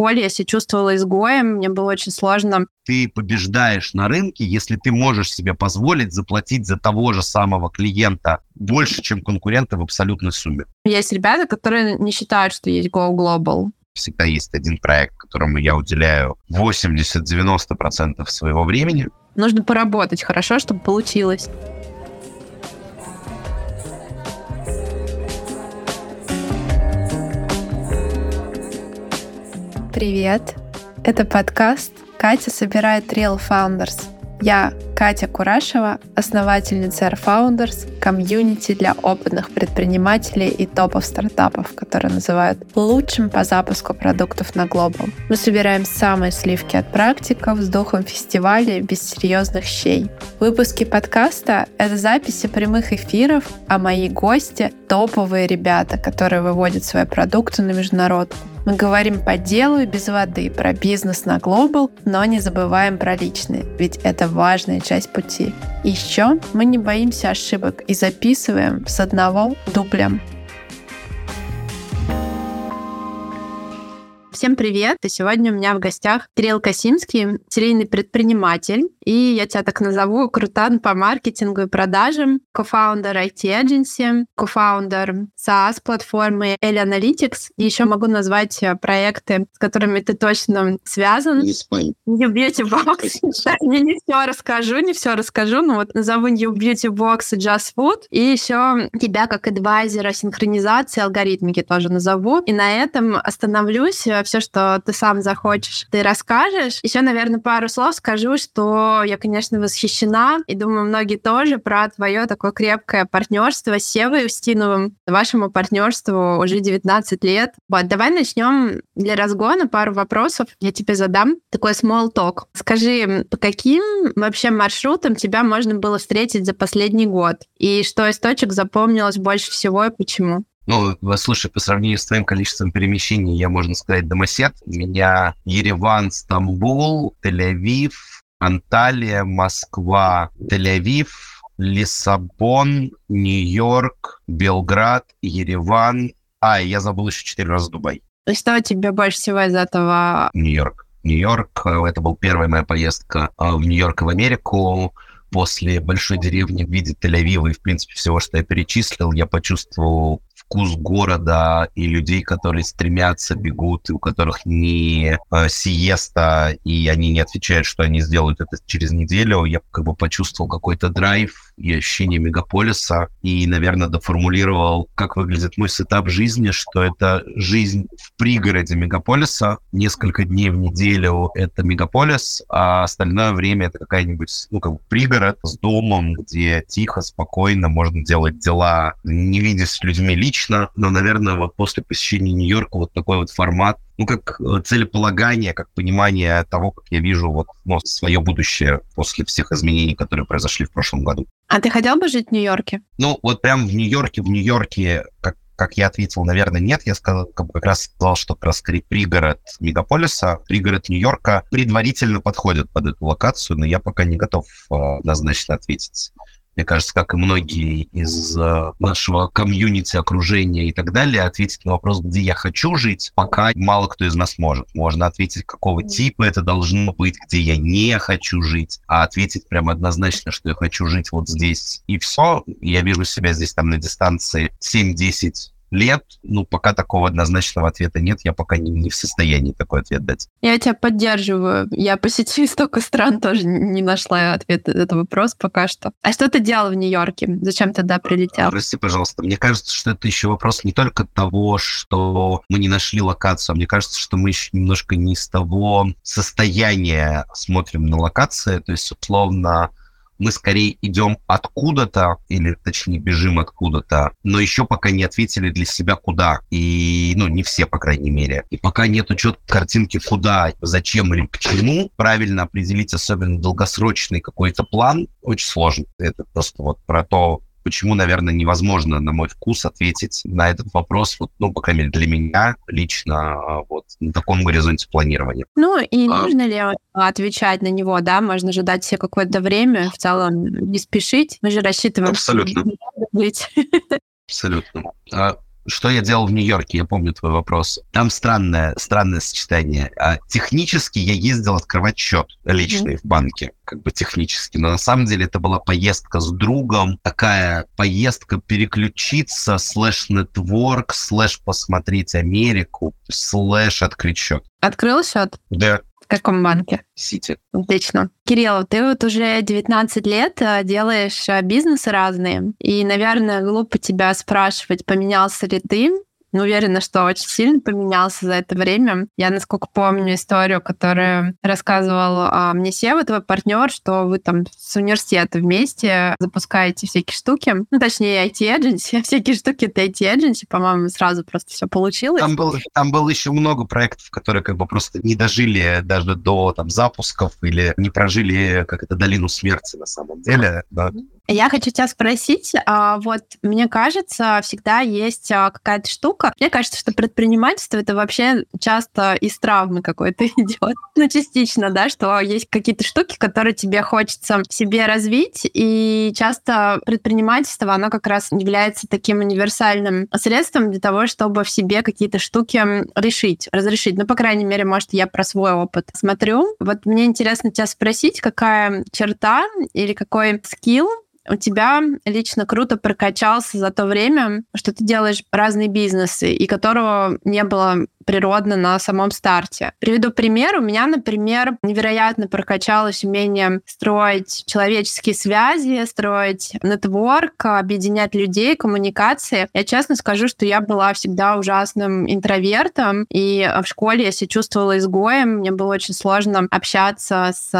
школе я себя чувствовала изгоем, мне было очень сложно. Ты побеждаешь на рынке, если ты можешь себе позволить заплатить за того же самого клиента больше, чем конкуренты в абсолютной сумме. Есть ребята, которые не считают, что есть Go Global всегда есть один проект, которому я уделяю 80-90% своего времени. Нужно поработать хорошо, чтобы получилось. Привет! Это подкаст «Катя собирает Real Founders». Я Катя Курашева, основательница Air Founders, комьюнити для опытных предпринимателей и топов стартапов, которые называют лучшим по запуску продуктов на Global. Мы собираем самые сливки от практиков с духом фестиваля без серьезных щей. Выпуски подкаста — это записи прямых эфиров, а мои гости — топовые ребята, которые выводят свои продукты на международку. Мы говорим по делу и без воды, про бизнес на глобал, но не забываем про личные, ведь это важная часть пути. Еще мы не боимся ошибок и записываем с одного дублем. Всем привет! И сегодня у меня в гостях Кирилл Косинский, серийный предприниматель, и я тебя так назову, крутан по маркетингу и продажам, кофаундер IT Agency, кофаундер SaaS-платформы L Analytics, и еще могу назвать э, проекты, с которыми ты точно связан. New Beauty Box. Я не все расскажу, не все расскажу, но вот назову New Beauty Box и Just Food, и еще тебя как адвайзера синхронизации алгоритмики тоже назову. И на этом остановлюсь все, что ты сам захочешь, ты расскажешь. Еще, наверное, пару слов скажу, что я, конечно, восхищена, и думаю, многие тоже, про твое такое крепкое партнерство с Севой Устиновым. Вашему партнерству уже 19 лет. Вот, давай начнем для разгона пару вопросов. Я тебе задам такой small talk. Скажи, по каким вообще маршрутам тебя можно было встретить за последний год? И что из точек запомнилось больше всего и почему? Ну, слушай, по сравнению с твоим количеством перемещений, я, можно сказать, домосед. У меня Ереван, Стамбул, Тель-Авив, Анталия, Москва, Тель-Авив, Лиссабон, Нью-Йорк, Белград, Ереван. А, я забыл еще четыре раза Дубай. И что тебе больше всего из этого? Нью-Йорк. Нью-Йорк, э, это была первая моя поездка э, в Нью-Йорк и в Америку после большой деревни в виде Тель-Авива и, в принципе, всего, что я перечислил, я почувствовал вкус города и людей, которые стремятся, бегут, и у которых не э, сиеста, и они не отвечают, что они сделают это через неделю, я как бы почувствовал какой-то драйв и ощущение мегаполиса, и, наверное, доформулировал, как выглядит мой setup жизни, что это жизнь в пригороде мегаполиса, несколько дней в неделю это мегаполис, а остальное время это какая-нибудь, ну, как бы пригород с домом, где тихо, спокойно можно делать дела, не видясь с людьми лично, лично, но, наверное, вот после посещения Нью-Йорка вот такой вот формат, ну, как э, целеполагание, как понимание того, как я вижу вот ну, свое будущее после всех изменений, которые произошли в прошлом году. А ты хотел бы жить в Нью-Йорке? Ну, вот прям в Нью-Йорке, в Нью-Йорке, как как я ответил, наверное, нет. Я сказал, как, как раз сказал, что как раз пригород мегаполиса, пригород Нью-Йорка предварительно подходит под эту локацию, но я пока не готов э, однозначно ответить мне кажется, как и многие из э, нашего комьюнити, окружения и так далее, ответить на вопрос, где я хочу жить, пока мало кто из нас может. Можно ответить, какого типа это должно быть, где я не хочу жить, а ответить прям однозначно, что я хочу жить вот здесь и все. Я вижу себя здесь там на дистанции 7-10 лет, ну, пока такого однозначного ответа нет, я пока не, не в состоянии такой ответ дать. Я тебя поддерживаю. Я по сети столько стран тоже не нашла ответа на этот вопрос пока что. А что ты делал в Нью-Йорке? Зачем тогда прилетел? Прости, пожалуйста. Мне кажется, что это еще вопрос не только того, что мы не нашли локацию, а мне кажется, что мы еще немножко не из того состояния смотрим на локации. То есть, условно, мы скорее идем откуда-то, или точнее бежим откуда-то, но еще пока не ответили для себя куда. И, ну, не все, по крайней мере. И пока нет четкой картинки куда, зачем или к чему, правильно определить особенно долгосрочный какой-то план очень сложно. Это просто вот про то, почему, наверное, невозможно, на мой вкус, ответить на этот вопрос, вот, ну, по крайней мере, для меня лично вот на таком горизонте планирования. Ну, и а... нужно ли отвечать на него, да? Можно же дать себе какое-то время, в целом не спешить. Мы же рассчитываем... Абсолютно. Быть. Абсолютно. Что я делал в Нью-Йорке? Я помню твой вопрос. Там странное, странное сочетание. А, технически я ездил открывать счет личный mm-hmm. в банке, как бы технически. Но на самом деле это была поездка с другом, такая поездка переключиться, слэш-нетворк, слэш посмотреть Америку, слэш открыть счет. Открыл счет? Да. Каком банке? Сити. Отлично. Кирилл, ты вот уже 19 лет э, делаешь э, бизнесы разные, и, наверное, глупо тебя спрашивать, поменялся ли ты, уверена, что очень сильно поменялся за это время. Я, насколько помню историю, которую рассказывал а, мне Сева, твой партнер, что вы там с университета вместе запускаете всякие штуки. Ну, точнее, IT-эдженси. Всякие штуки это IT-эдженси. По-моему, сразу просто все получилось. Там, был, там было еще много проектов, которые как бы просто не дожили даже до там запусков или не прожили как это долину смерти на самом деле. Да. Я хочу тебя спросить, а, вот мне кажется, всегда есть а, какая-то штука. Мне кажется, что предпринимательство это вообще часто из травмы какой-то идет. Ну, частично, да, что есть какие-то штуки, которые тебе хочется в себе развить, и часто предпринимательство, оно как раз является таким универсальным средством для того, чтобы в себе какие-то штуки решить, разрешить. Ну, по крайней мере, может, я про свой опыт смотрю. Вот мне интересно тебя спросить, какая черта или какой скилл у тебя лично круто прокачался за то время, что ты делаешь разные бизнесы, и которого не было природно на самом старте. Приведу пример. У меня, например, невероятно прокачалось умение строить человеческие связи, строить нетворк, объединять людей, коммуникации. Я честно скажу, что я была всегда ужасным интровертом, и в школе я себя чувствовала изгоем, мне было очень сложно общаться с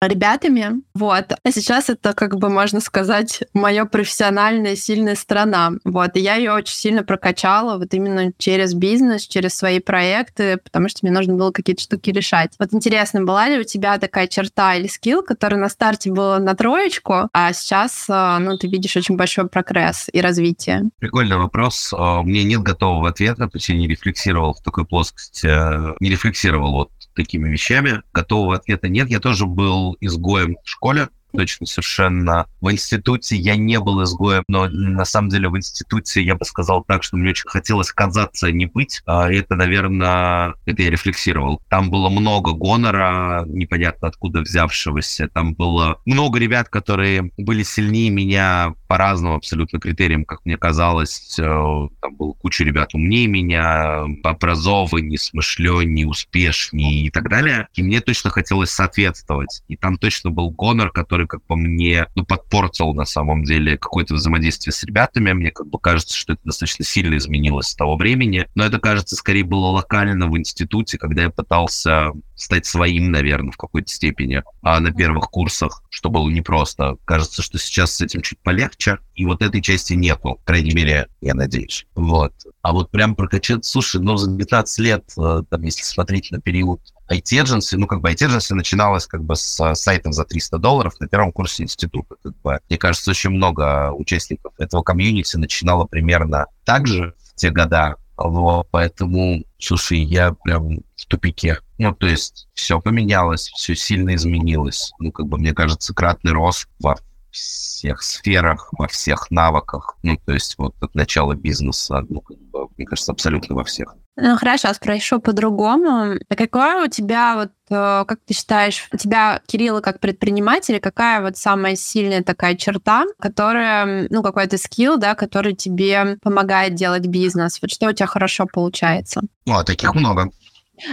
ребятами. Вот. А сейчас это, как бы можно сказать, моя профессиональная сильная сторона. Вот. И я ее очень сильно прокачала вот именно через бизнес, через свои проекты проекты, потому что мне нужно было какие-то штуки решать. Вот интересно, была ли у тебя такая черта или скилл, который на старте был на троечку, а сейчас э, ну, ты видишь очень большой прогресс и развитие? Прикольный вопрос. Э, у меня нет готового ответа, я не рефлексировал в такой плоскости, э, не рефлексировал вот такими вещами. Готового ответа нет. Я тоже был изгоем в школе, точно совершенно. В институте я не был изгоем, но на самом деле в институте я бы сказал так, что мне очень хотелось казаться не быть. А это, наверное, это я рефлексировал. Там было много гонора, непонятно откуда взявшегося. Там было много ребят, которые были сильнее меня по разным абсолютно критериям, как мне казалось. Там было куча ребят умнее меня, образованнее, смышленнее, успешнее и так далее. И мне точно хотелось соответствовать. И там точно был гонор, который как по мне, ну, подпортил на самом деле какое-то взаимодействие с ребятами. Мне как бы кажется, что это достаточно сильно изменилось с того времени. Но это, кажется, скорее было локально в институте, когда я пытался стать своим, наверное, в какой-то степени, а на первых курсах, что было непросто. Кажется, что сейчас с этим чуть полегче, и вот этой части нету, крайней мере, я надеюсь. Вот. А вот прям прокачать, слушай, ну, за 15 лет, э, там, если смотреть на период IT-эдженси, ну, как бы IT-эдженси начиналось как бы с сайтов за 300 долларов на первом курсе института. Как бы. Мне кажется, очень много участников этого комьюнити начинало примерно так же в те года. Вот, поэтому, слушай, я прям в тупике. Ну, то есть все поменялось, все сильно изменилось. Ну, как бы, мне кажется, кратный рост во всех сферах, во всех навыках. Ну, то есть вот от начала бизнеса, ну, как бы, мне кажется, абсолютно во всех. Ну, хорошо, спрошу по-другому. А какое у тебя, вот, э, как ты считаешь, у тебя, Кирилла, как предпринимателя, какая вот самая сильная такая черта, которая, ну, какой-то скилл, да, который тебе помогает делать бизнес? Вот что у тебя хорошо получается? Ну, а таких много.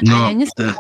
Но... А я не знаю,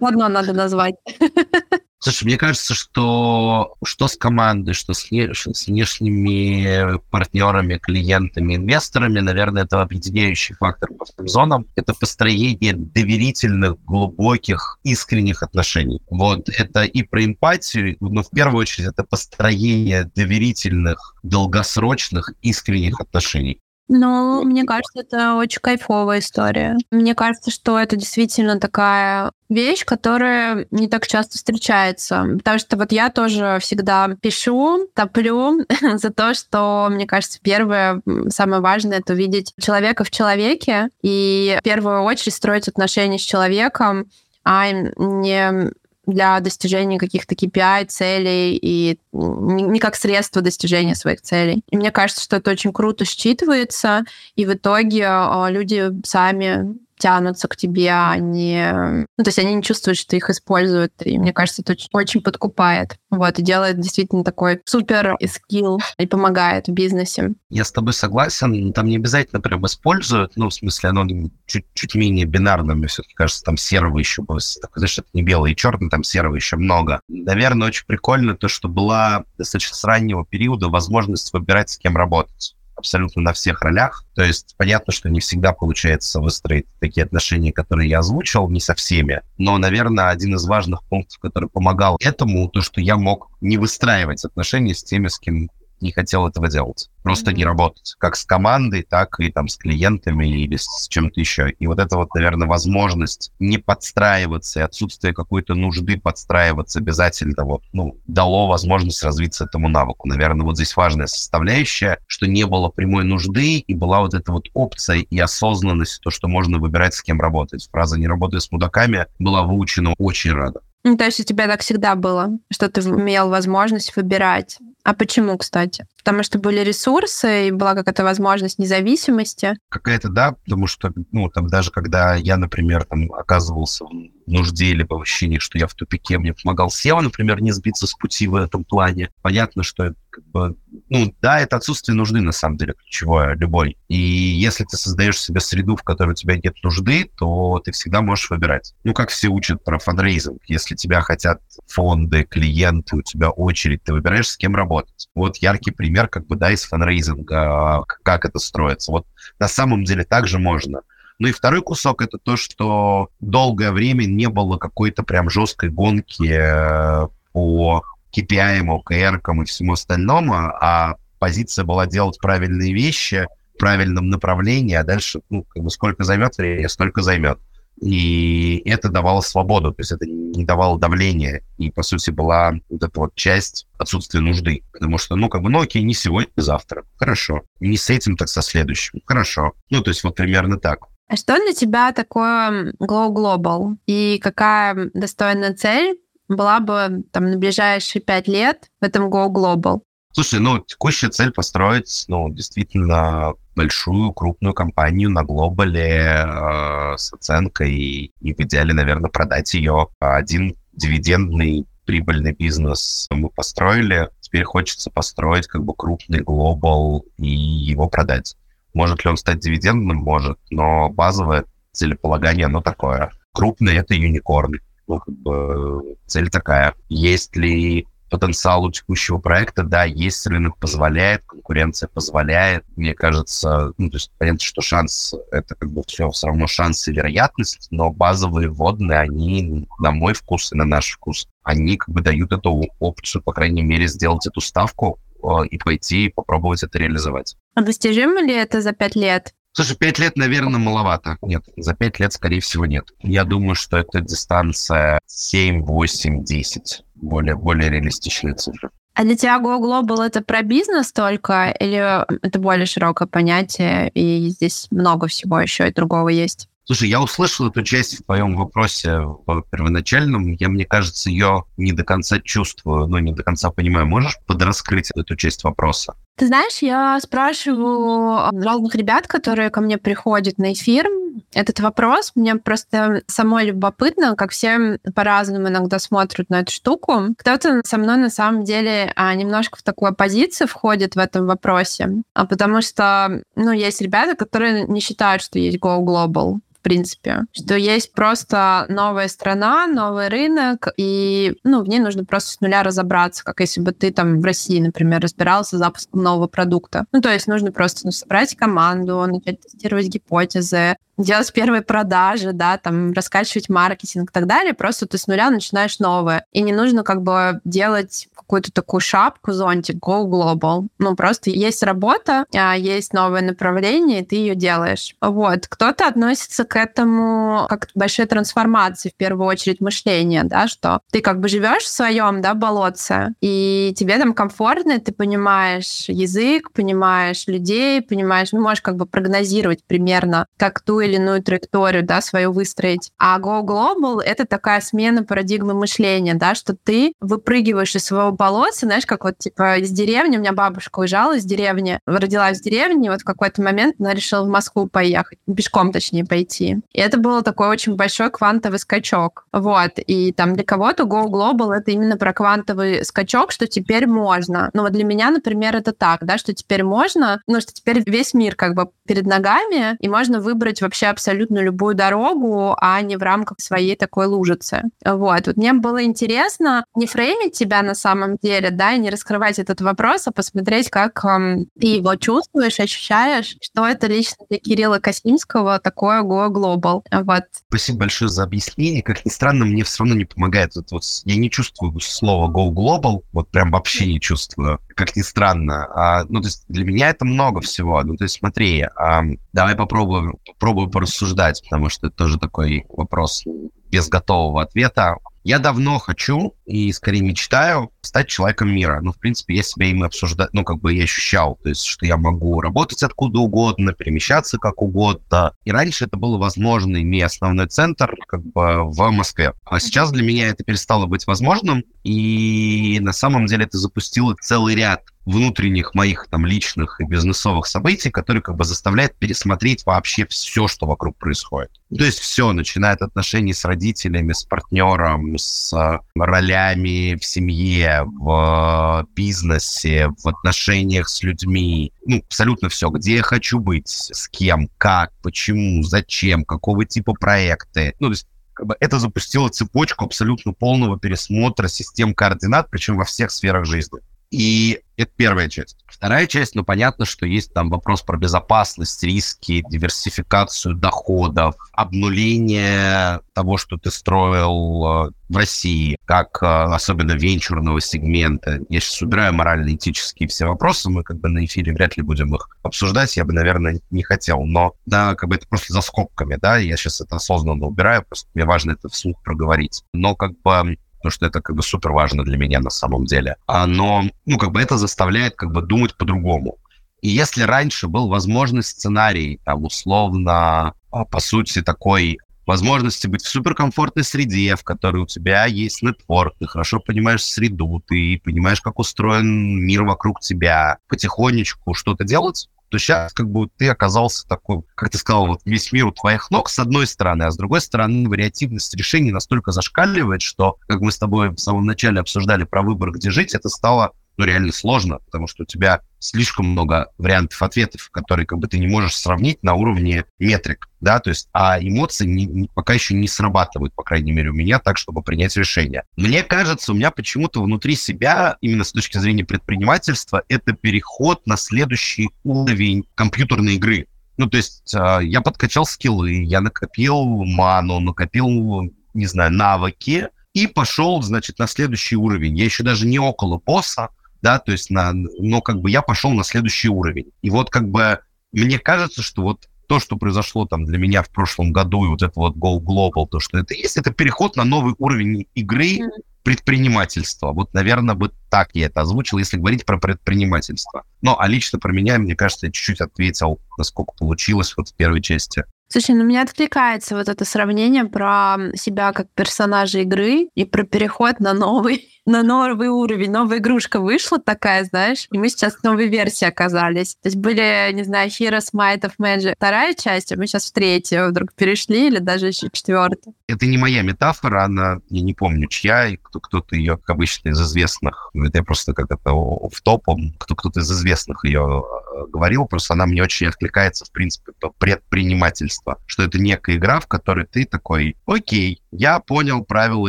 одно надо назвать. Слушай, мне кажется, что что с командой, что с, с внешними партнерами, клиентами, инвесторами, наверное, это объединяющий фактор по всем зонам. Это построение доверительных, глубоких, искренних отношений. Вот это и про эмпатию, но в первую очередь это построение доверительных, долгосрочных, искренних отношений. Ну, мне кажется, это очень кайфовая история. Мне кажется, что это действительно такая вещь, которая не так часто встречается. Потому что вот я тоже всегда пишу, топлю за то, что, мне кажется, первое, самое важное, это увидеть человека в человеке и в первую очередь строить отношения с человеком, а не для достижения каких-то KPI, целей и не как средство достижения своих целей. И мне кажется, что это очень круто считывается, и в итоге а, люди сами тянутся к тебе, они... Ну, то есть они не чувствуют, что их используют. И мне кажется, это очень, очень подкупает. Вот, и делает действительно такой супер скилл и помогает в бизнесе. Я с тобой согласен. Там не обязательно прям используют. Ну, в смысле, оно чуть, чуть менее бинарно. Мне все-таки кажется, там серого еще было. Знаешь, это не белый и черный, там серого еще много. Наверное, очень прикольно то, что была достаточно с раннего периода возможность выбирать, с кем работать абсолютно на всех ролях. То есть понятно, что не всегда получается выстроить такие отношения, которые я озвучил, не со всеми. Но, наверное, один из важных пунктов, который помогал этому, то, что я мог не выстраивать отношения с теми, с кем не хотел этого делать. Просто mm-hmm. не работать. Как с командой, так и там с клиентами или с чем-то еще. И вот это вот, наверное, возможность не подстраиваться и отсутствие какой-то нужды подстраиваться обязательно вот, ну, дало возможность развиться этому навыку. Наверное, вот здесь важная составляющая, что не было прямой нужды и была вот эта вот опция и осознанность, то, что можно выбирать, с кем работать. Фраза «не работай с мудаками» была выучена очень рада. Ну, то есть у тебя так всегда было, что ты имел возможность выбирать а почему, кстати? Потому что были ресурсы и была какая-то возможность независимости. Какая-то, да, потому что, ну, там даже когда я, например, там оказывался в нужде или по ощущении, что я в тупике, мне помогал Сева, например, не сбиться с пути в этом плане. Понятно, что как бы, ну, да, это отсутствие нужды, на самом деле, ключевое, любой. И если ты создаешь себе среду, в которой у тебя нет нужды, то ты всегда можешь выбирать. Ну, как все учат про фандрейзинг. Если тебя хотят фонды, клиенты, у тебя очередь, ты выбираешь, с кем работать. Вот яркий пример, как бы, да, из фанрейзинга, как это строится. Вот на самом деле также можно. Ну и второй кусок это то, что долгое время не было какой-то прям жесткой гонки э, по KPI, OKR и всему остальному, а позиция была делать правильные вещи в правильном направлении, а дальше, ну, как бы сколько займет времени, столько займет. И это давало свободу, то есть это не давало давления. И, по сути, была вот эта вот часть отсутствия нужды. Потому что, ну, как бы, ну, окей, не сегодня, не завтра. Хорошо. Не с этим, так со следующим. Хорошо. Ну, то есть вот примерно так. А что для тебя такое Glow Global? И какая достойная цель была бы там на ближайшие пять лет в этом Go Global? Слушай, ну, текущая цель построить, ну, действительно большую, крупную компанию на глобале э, с оценкой и, в идеале, наверное, продать ее. Один дивидендный прибыльный бизнес мы построили. Теперь хочется построить как бы крупный глобал и его продать. Может ли он стать дивидендным? Может, но базовое целеполагание, оно такое. Крупный — это юникорн. Ну, как бы цель такая. Есть ли потенциал у текущего проекта, да, есть рынок позволяет, конкуренция позволяет. Мне кажется, ну, то есть понятно, что шанс, это как бы все, все равно шанс и вероятность, но базовые вводные, они, на мой вкус и на наш вкус, они как бы дают эту опцию, по крайней мере, сделать эту ставку э, и пойти и попробовать это реализовать. А достижимо ли это за пять лет? Слушай, пять лет, наверное, маловато. Нет, за пять лет, скорее всего, нет. Я думаю, что это дистанция 7, 8, 10 более, более реалистичные цифры. А для тебя Go Global это про бизнес только или это более широкое понятие, и здесь много всего еще и другого есть? Слушай, я услышал эту часть в твоем вопросе в первоначальном. Я, мне кажется, ее не до конца чувствую, но не до конца понимаю. Можешь подраскрыть эту часть вопроса? Ты знаешь, я спрашиваю разных ребят, которые ко мне приходят на эфир, этот вопрос. Мне просто самой любопытно, как все по-разному иногда смотрят на эту штуку. Кто-то со мной на самом деле а, немножко в такую оппозицию входит в этом вопросе, а потому что, ну, есть ребята, которые не считают, что есть Go Global в принципе, что есть просто новая страна, новый рынок, и ну, в ней нужно просто с нуля разобраться, как если бы ты там в России, например, разбирался с запуском нового продукта. Ну, то есть нужно просто ну, собрать команду, начать тестировать гипотезы, делать первые продажи, да, там, раскачивать маркетинг и так далее, просто ты с нуля начинаешь новое. И не нужно как бы делать какую-то такую шапку, зонтик, go global. Ну, просто есть работа, а есть новое направление, и ты ее делаешь. Вот. Кто-то относится к этому как к большой трансформации, в первую очередь, мышления, да, что ты как бы живешь в своем, да, болотце, и тебе там комфортно, ты понимаешь язык, понимаешь людей, понимаешь, ну, можешь как бы прогнозировать примерно, как ту или иную траекторию, да, свою выстроить. А Go Global — это такая смена парадигмы мышления, да, что ты выпрыгиваешь из своего болота, знаешь, как вот, типа, из деревни, у меня бабушка уезжала из деревни, родилась в деревне, и вот в какой-то момент она решила в Москву поехать, пешком, точнее, пойти. И это было такой очень большой квантовый скачок. Вот. И там для кого-то Go Global — это именно про квантовый скачок, что теперь можно. Ну вот для меня, например, это так, да, что теперь можно, ну что теперь весь мир как бы перед ногами, и можно выбрать вообще абсолютно любую дорогу, а не в рамках своей такой лужицы. Вот. Вот мне было интересно не фреймить тебя на самом деле, да, и не раскрывать этот вопрос, а посмотреть, как эм, ты его чувствуешь, ощущаешь, что это лично для Кирилла Косимского такое Go Global. Вот. Спасибо большое за объяснение. Как ни странно, мне все равно не помогает. Вот, вот, я не чувствую слово Go Global, вот прям вообще не чувствую, как ни странно. А, ну, то есть для меня это много всего. Ну, то есть смотри, а, давай попробуем, попробую порассуждать, потому что это тоже такой вопрос без готового ответа. Я давно хочу и скорее мечтаю стать человеком мира. Ну, в принципе, я себя им обсуждать, ну, как бы я ощущал, то есть, что я могу работать откуда угодно, перемещаться как угодно. И раньше это было возможно, имея основной центр как бы в Москве. А сейчас для меня это перестало быть возможным, и на самом деле это запустило целый ряд внутренних моих там личных и бизнесовых событий, которые как бы заставляют пересмотреть вообще все, что вокруг происходит. То есть все, начиная от отношений с родителями, с партнером, с э, ролями в семье, в бизнесе, в отношениях с людьми, ну, абсолютно все, где я хочу быть, с кем, как, почему, зачем, какого типа проекты. Ну, то есть как бы это запустило цепочку абсолютно полного пересмотра систем координат, причем во всех сферах жизни. И это первая часть. Вторая часть, ну, понятно, что есть там вопрос про безопасность, риски, диверсификацию доходов, обнуление того, что ты строил э, в России, как э, особенно венчурного сегмента. Я сейчас убираю морально-этические все вопросы, мы как бы на эфире вряд ли будем их обсуждать, я бы, наверное, не хотел, но, да, как бы это просто за скобками, да, я сейчас это осознанно убираю, просто мне важно это вслух проговорить. Но как бы потому что это как бы супер важно для меня на самом деле. А, но, ну, как бы это заставляет как бы думать по-другому. И если раньше был возможный сценарий, там, условно, а, по сути, такой возможности быть в суперкомфортной среде, в которой у тебя есть нетворк, ты хорошо понимаешь среду, ты понимаешь, как устроен мир вокруг тебя, потихонечку что-то делать, то сейчас как бы ты оказался такой, как ты сказал, вот весь мир у твоих ног с одной стороны, а с другой стороны вариативность решений настолько зашкаливает, что, как мы с тобой в самом начале обсуждали про выбор, где жить, это стало ну, реально сложно, потому что у тебя слишком много вариантов ответов, которые как бы ты не можешь сравнить на уровне метрик, да, то есть, а эмоции не, не, пока еще не срабатывают, по крайней мере, у меня так, чтобы принять решение. Мне кажется, у меня почему-то внутри себя, именно с точки зрения предпринимательства, это переход на следующий уровень компьютерной игры. Ну, то есть э, я подкачал скиллы, я накопил ману, накопил, не знаю, навыки, и пошел, значит, на следующий уровень. Я еще даже не около босса, да, то есть на, но как бы я пошел на следующий уровень. И вот как бы мне кажется, что вот то, что произошло там для меня в прошлом году, и вот это вот Go Global, то, что это есть, это переход на новый уровень игры предпринимательства. Вот, наверное, бы так я это озвучил, если говорить про предпринимательство. Но, а лично про меня, мне кажется, я чуть-чуть ответил, насколько получилось вот в первой части. Слушай, ну мне откликается вот это сравнение про себя как персонажа игры и про переход на новый, на новый уровень. Новая игрушка вышла такая, знаешь, и мы сейчас в новой версии оказались. То есть были, не знаю, Heroes Might of Magic вторая часть, а мы сейчас в третью вдруг перешли или даже еще четвертую. Это не моя метафора, она, я не помню, чья, и кто, кто-то ее, как обычно, из известных, это я просто как это в топом, кто, кто-то из известных ее э, говорил, просто она мне очень откликается, в принципе, по предпринимательству пространство, что это некая игра, в которой ты такой, окей, я понял правила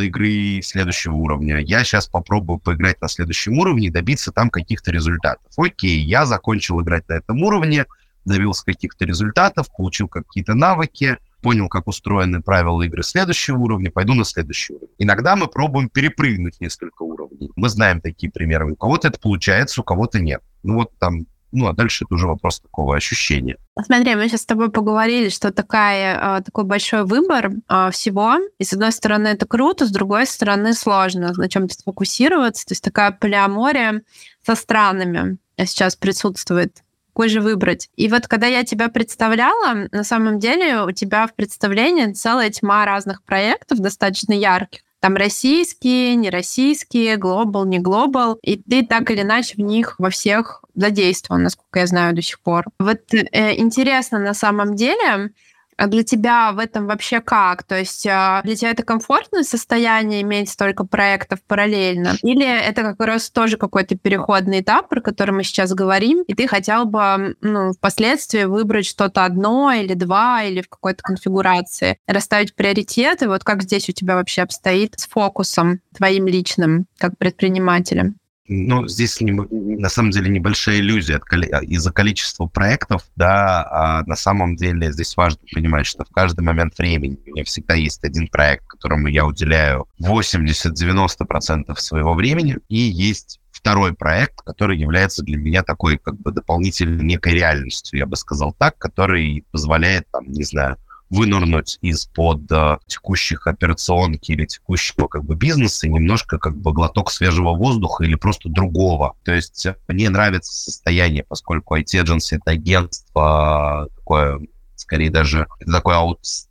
игры следующего уровня, я сейчас попробую поиграть на следующем уровне и добиться там каких-то результатов. Окей, я закончил играть на этом уровне, добился каких-то результатов, получил какие-то навыки, понял, как устроены правила игры следующего уровня, пойду на следующий уровень. Иногда мы пробуем перепрыгнуть несколько уровней. Мы знаем такие примеры. У кого-то это получается, у кого-то нет. Ну вот там ну, а дальше это уже вопрос такого ощущения. Смотри, мы сейчас с тобой поговорили, что такая, а, такой большой выбор а, всего. И с одной стороны это круто, с другой стороны сложно на чем-то сфокусироваться. То есть такая полиамория со странами сейчас присутствует какой же выбрать. И вот когда я тебя представляла, на самом деле у тебя в представлении целая тьма разных проектов, достаточно ярких. Там российские, нероссийские, глобал, не глобал. И ты так или иначе в них во всех задействован, насколько я знаю до сих пор. Вот э, интересно на самом деле, а для тебя в этом вообще как? То есть а, для тебя это комфортное состояние иметь столько проектов параллельно? Или это как раз тоже какой-то переходный этап, про который мы сейчас говорим, и ты хотел бы ну, впоследствии выбрать что-то одно или два, или в какой-то конфигурации, расставить приоритеты? Вот как здесь у тебя вообще обстоит с фокусом твоим личным, как предпринимателем? Ну, здесь не, на самом деле небольшая иллюзия из-за количества проектов, да, а на самом деле здесь важно понимать, что в каждый момент времени у меня всегда есть один проект, которому я уделяю 80-90% своего времени, и есть второй проект, который является для меня такой как бы дополнительной некой реальностью, я бы сказал так, который позволяет, там, не знаю, вынырнуть из-под э, текущих операционки или текущего как бы бизнеса немножко как бы глоток свежего воздуха или просто другого. То есть э, мне нравится состояние, поскольку IT-agency — это агентство такое скорее даже это такой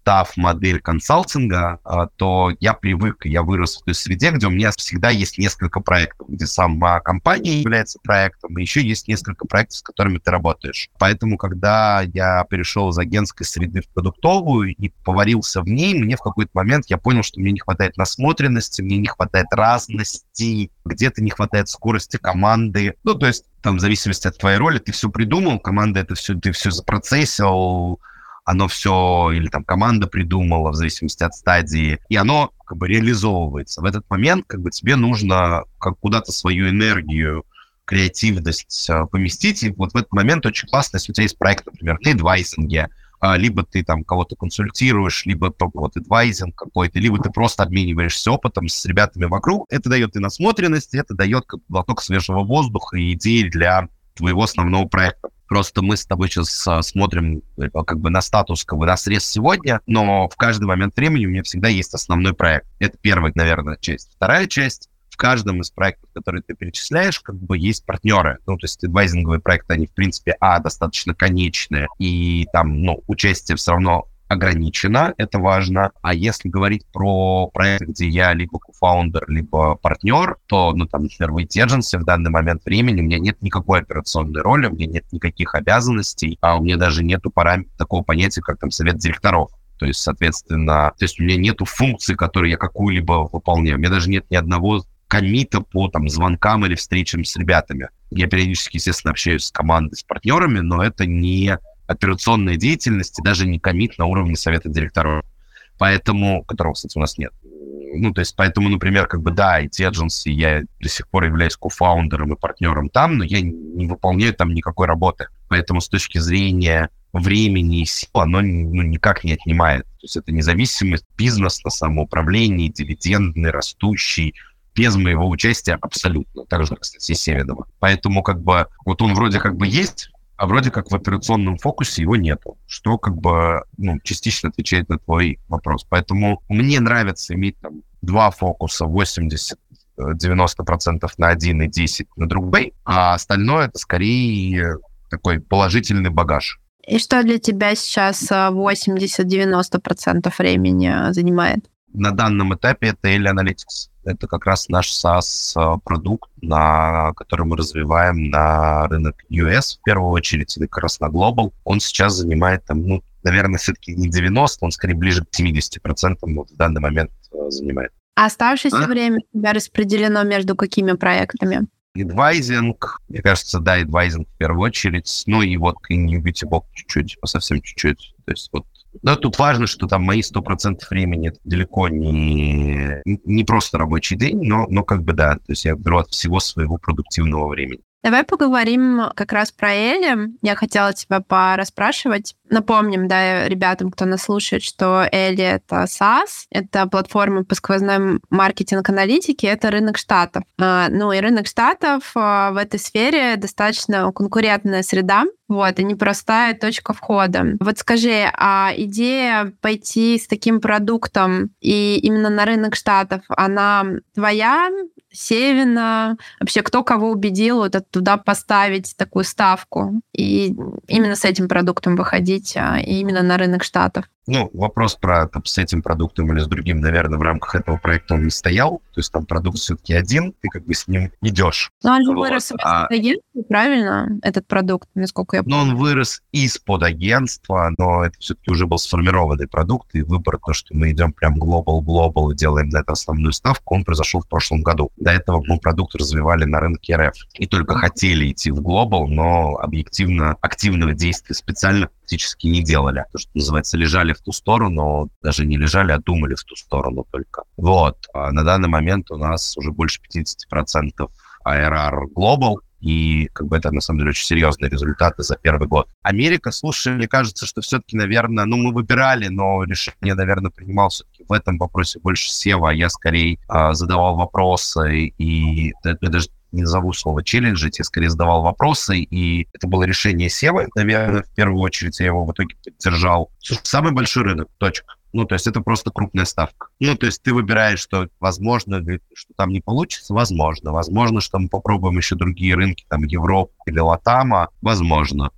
аутстав модель консалтинга, а, то я привык, я вырос в той среде, где у меня всегда есть несколько проектов, где сама компания является проектом, и еще есть несколько проектов, с которыми ты работаешь. Поэтому, когда я перешел из агентской среды в продуктовую и поварился в ней, мне в какой-то момент я понял, что мне не хватает насмотренности, мне не хватает разности, где-то не хватает скорости команды. Ну, то есть там, в зависимости от твоей роли, ты все придумал, команда это все, ты все запроцессил, оно все, или там команда придумала, в зависимости от стадии, и оно как бы реализовывается. В этот момент как бы тебе нужно как куда-то свою энергию, креативность э, поместить, и вот в этот момент очень классно, если у тебя есть проект, например, на адвайзинге, а, либо ты там кого-то консультируешь, либо вот адвайзинг какой-то, либо ты просто обмениваешься опытом с ребятами вокруг. Это дает и насмотренность, это дает как глоток свежего воздуха и идеи для твоего основного проекта. Просто мы с тобой сейчас а, смотрим э, как бы на статус, как бы на срез сегодня, но в каждый момент времени у меня всегда есть основной проект. Это первая, наверное, часть. Вторая часть в каждом из проектов, которые ты перечисляешь, как бы есть партнеры. Ну, то есть адвайзинговые проекты, они, в принципе, а, достаточно конечные, и там, ну, участие все равно ограничено, это важно. А если говорить про проект, где я либо кофаундер, либо партнер, то, ну, там, например, в Agency в данный момент времени у меня нет никакой операционной роли, у меня нет никаких обязанностей, а у меня даже нету парам... такого понятия, как там совет директоров. То есть, соответственно, то есть у меня нету функции, которые я какую-либо выполняю. У меня даже нет ни одного комита по там звонкам или встречам с ребятами. Я периодически, естественно, общаюсь с командой, с партнерами, но это не операционной деятельности, даже не комит на уровне совета директоров. Поэтому, которого, кстати, у нас нет. Ну, то есть, поэтому, например, как бы, да, IT Agency, я до сих пор являюсь кофаундером и партнером там, но я не выполняю там никакой работы. Поэтому с точки зрения времени и сил оно ну, никак не отнимает. То есть это независимость, бизнес на самоуправлении, дивидендный, растущий, без моего участия абсолютно. Так же, кстати, Севедова. Поэтому как бы вот он вроде как бы есть, а вроде как в операционном фокусе его нету, что как бы ну, частично отвечает на твой вопрос. Поэтому мне нравится иметь там два фокуса, 80 90% на один и 10 на другой, а остальное это скорее такой положительный багаж. И что для тебя сейчас 80-90% времени занимает? На данном этапе это L Analytics. Это как раз наш SaaS-продукт, на который мы развиваем на рынок US в первую очередь, или как раз на Global. Он сейчас занимает там, ну, наверное, все-таки не 90, он скорее ближе к 70% вот в данный момент э, занимает. А оставшееся а? время у тебя распределено между какими проектами? Адвайзинг, мне кажется, да, адвайзинг в первую очередь, ну и вот и Beauty Box чуть-чуть, совсем чуть-чуть. То есть вот но тут важно, что там мои 100% времени это далеко не, не просто рабочий день, но, но как бы да, то есть я беру от всего своего продуктивного времени. Давай поговорим как раз про Эли. Я хотела тебя пораспрашивать. Напомним, да, ребятам, кто нас слушает, что Эли — это SaaS, это платформа по сквозной маркетинг-аналитики, это рынок Штатов. А, ну и рынок Штатов а, в этой сфере достаточно конкурентная среда, вот, и непростая точка входа. Вот скажи, а идея пойти с таким продуктом и именно на рынок Штатов, она твоя Севина, вообще кто кого убедил вот туда поставить такую ставку и именно с этим продуктом выходить, а именно на рынок Штатов? Ну, вопрос про там, с этим продуктом или с другим, наверное, в рамках этого проекта он не стоял. То есть там продукт все-таки один, ты как бы с ним идешь. Но он же вот. вырос а... агентства, правильно, этот продукт, насколько я помню? Ну, он вырос из-под агентства, но это все-таки уже был сформированный продукт, и выбор, то, что мы идем прям глобал-глобал и делаем на это основную ставку, он произошел в прошлом году. До этого мы продукт развивали на рынке РФ. И только хотели идти в глобал, но объективно активного действия специально практически не делали. То, что называется, лежали в ту сторону, даже не лежали, а думали в ту сторону только. Вот. А на данный момент у нас уже больше 50% ARR Global, и как бы это, на самом деле, очень серьезные результаты за первый год. Америка, слушай, мне кажется, что все-таки, наверное, ну, мы выбирали, но решение, наверное, принимал все-таки в этом вопросе больше Сева, а я скорее э, задавал вопросы, и я даже не назову слово челленджить, я скорее задавал вопросы, и это было решение Севы, наверное, в первую очередь я его в итоге поддержал. Самый большой рынок, точка. Ну, то есть это просто крупная ставка. Ну, то есть ты выбираешь, что возможно, что там не получится, возможно. Возможно, что мы попробуем еще другие рынки, там, Европа или Латама, возможно.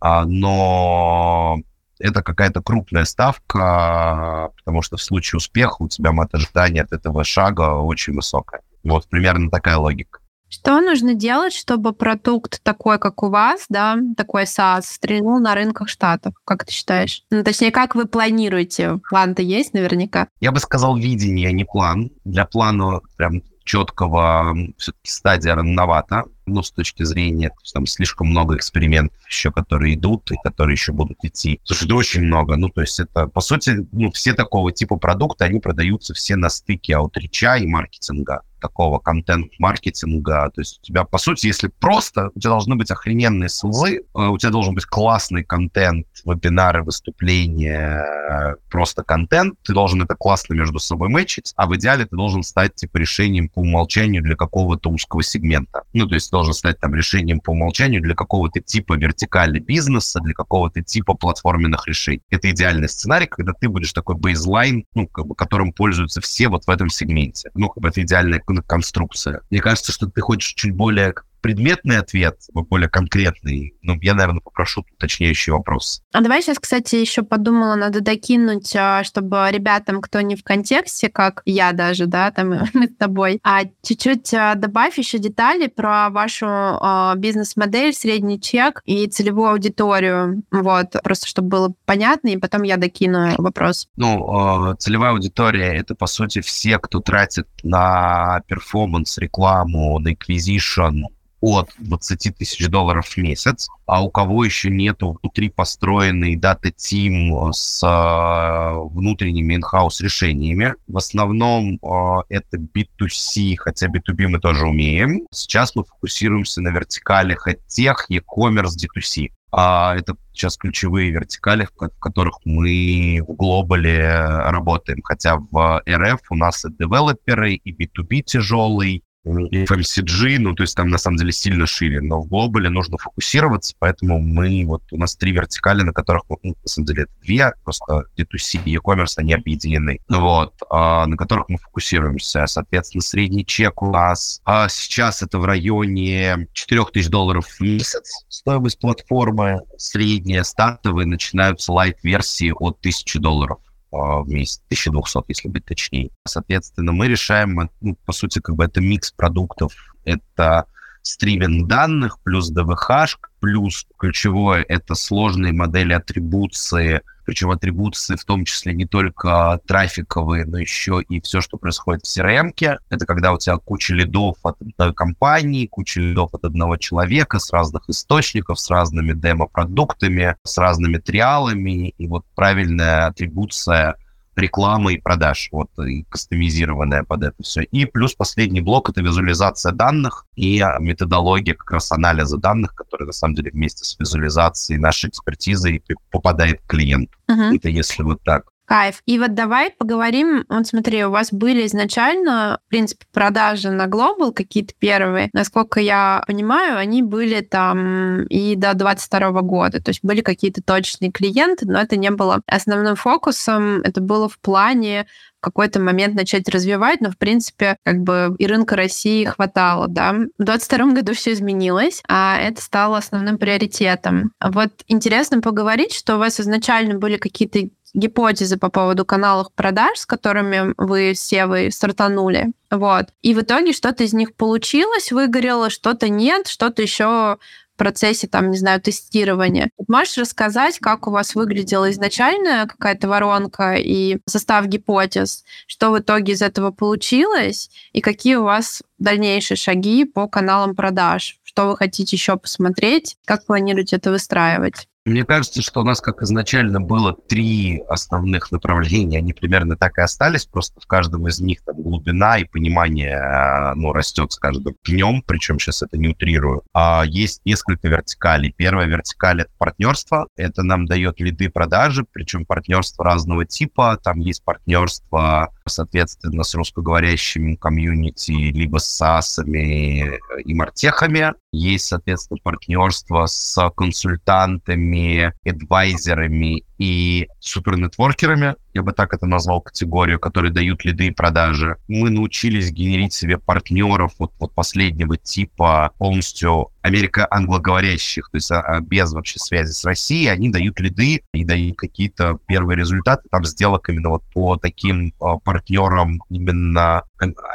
А, но это какая-то крупная ставка, потому что в случае успеха у тебя мат ожидания от этого шага очень высокая. Вот примерно такая логика. Что нужно делать, чтобы продукт такой, как у вас, да, такой SaaS, стрельнул на рынках Штатов? Как ты считаешь? Ну, точнее, как вы планируете? План-то есть наверняка? Я бы сказал видение, а не план. Для плана прям четкого все-таки стадия рановато, ну, с точки зрения, то есть, там слишком много экспериментов еще, которые идут и которые еще будут идти. Слушай, да очень много. Ну, то есть это, по сути, ну, все такого типа продукта, они продаются все на стыке аутрича и маркетинга такого контент-маркетинга. То есть у тебя, по сути, если просто, у тебя должны быть охрененные ссылы, э, у тебя должен быть классный контент, вебинары, выступления, э, просто контент, ты должен это классно между собой мэчить, а в идеале ты должен стать, типа, решением по умолчанию для какого-то узкого сегмента. Ну, то есть должен стать там решением по умолчанию для какого-то типа вертикали бизнеса, для какого-то типа платформенных решений. Это идеальный сценарий, когда ты будешь такой бейзлайн, ну, как бы, которым пользуются все вот в этом сегменте. Ну, как бы это идеальная конструкция. Мне кажется, что ты хочешь чуть более предметный ответ, более конкретный, ну, я, наверное, попрошу уточняющий вопрос. А давай сейчас, кстати, еще подумала, надо докинуть, а, чтобы ребятам, кто не в контексте, как я даже, да, там мы с тобой, а чуть-чуть а, добавь еще детали про вашу э, бизнес-модель, средний чек и целевую аудиторию, вот, просто чтобы было понятно, и потом я докину вопрос. Ну, э, целевая аудитория — это, по сути, все, кто тратит на перформанс, рекламу, на acquisition, от 20 тысяч долларов в месяц, а у кого еще нету внутри построенный дата-тим с э, внутренними in-house решениями. В основном э, это B2C, хотя B2B мы тоже умеем. Сейчас мы фокусируемся на вертикалях от тех, e-commerce, D2C. А это сейчас ключевые вертикали, в которых мы в глобале работаем. Хотя в РФ у нас и девелоперы, и B2B тяжелый, FMCG, ну, то есть там на самом деле сильно шире, но в глобале нужно фокусироваться, поэтому мы, вот у нас три вертикали, на которых, ну, на самом деле это две, просто D2C и e-commerce, они объединены, вот, а, на которых мы фокусируемся. Соответственно, средний чек у нас а сейчас это в районе 4000 долларов в месяц стоимость платформы, средняя стартовые начинаются лайт-версии от 1000 долларов. А, в месяц, 1200, если быть точнее. Соответственно, мы решаем, ну, по сути, как бы это микс продуктов. Это стриминг данных плюс DVH, плюс ключевое — это сложные модели атрибуции, причем атрибуции в том числе не только трафиковые, но еще и все, что происходит в CRM. -ке. Это когда у тебя куча лидов от одной компании, куча лидов от одного человека с разных источников, с разными демо-продуктами, с разными триалами, и вот правильная атрибуция рекламы и продаж, вот, и кастомизированная под это все. И плюс последний блок — это визуализация данных и а, методология как раз анализа данных, которые на самом деле вместе с визуализацией нашей экспертизой попадает к клиенту. Uh-huh. Это если вот так. Кайф. И вот давай поговорим. Вот смотри, у вас были изначально, в принципе, продажи на Global какие-то первые. Насколько я понимаю, они были там и до 22 года. То есть были какие-то точные клиенты, но это не было основным фокусом. Это было в плане в какой-то момент начать развивать, но, в принципе, как бы и рынка России хватало, да. В 2022 году все изменилось, а это стало основным приоритетом. Вот интересно поговорить, что у вас изначально были какие-то гипотезы по поводу каналов продаж, с которыми вы с Севой стартанули. Вот. И в итоге что-то из них получилось, выгорело, что-то нет, что-то еще в процессе, там, не знаю, тестирования. Можешь рассказать, как у вас выглядела изначальная какая-то воронка и состав гипотез, что в итоге из этого получилось, и какие у вас дальнейшие шаги по каналам продаж? Что вы хотите еще посмотреть? Как планируете это выстраивать? Мне кажется, что у нас, как изначально было три основных направления, они примерно так и остались, просто в каждом из них там глубина и понимание э, ну, растет с каждым днем, причем сейчас это не утрирую. А есть несколько вертикалей. Первая вертикаль — это партнерство. Это нам дает лиды продажи, причем партнерство разного типа. Там есть партнерство, соответственно, с русскоговорящими комьюнити, либо с САСами и мартехами. Есть, соответственно, партнерство с консультантами, адвайзерами и супернетворкерами, я бы так это назвал категорию, которые дают лиды и продажи. Мы научились генерить себе партнеров вот, вот последнего типа полностью америка-англоговорящих, то есть а, без вообще связи с Россией, они дают лиды и дают какие-то первые результаты там сделок именно вот по таким а, партнерам, именно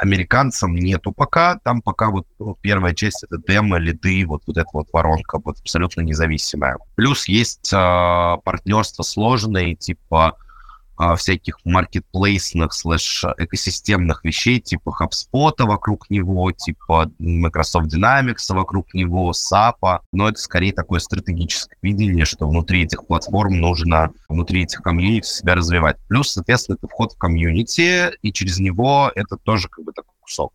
американцам нету пока, там пока вот ну, первая часть это демо, лиды, вот, вот эта вот воронка, вот абсолютно независимая. Плюс есть а, партнерство сложные, типа а, всяких маркетплейсных слэш экосистемных вещей, типа HubSpot вокруг него, типа Microsoft Dynamics вокруг него, SAP. Но это скорее такое стратегическое видение, что внутри этих платформ нужно, внутри этих комьюнити себя развивать. Плюс, соответственно, это вход в комьюнити, и через него это тоже как бы такой кусок.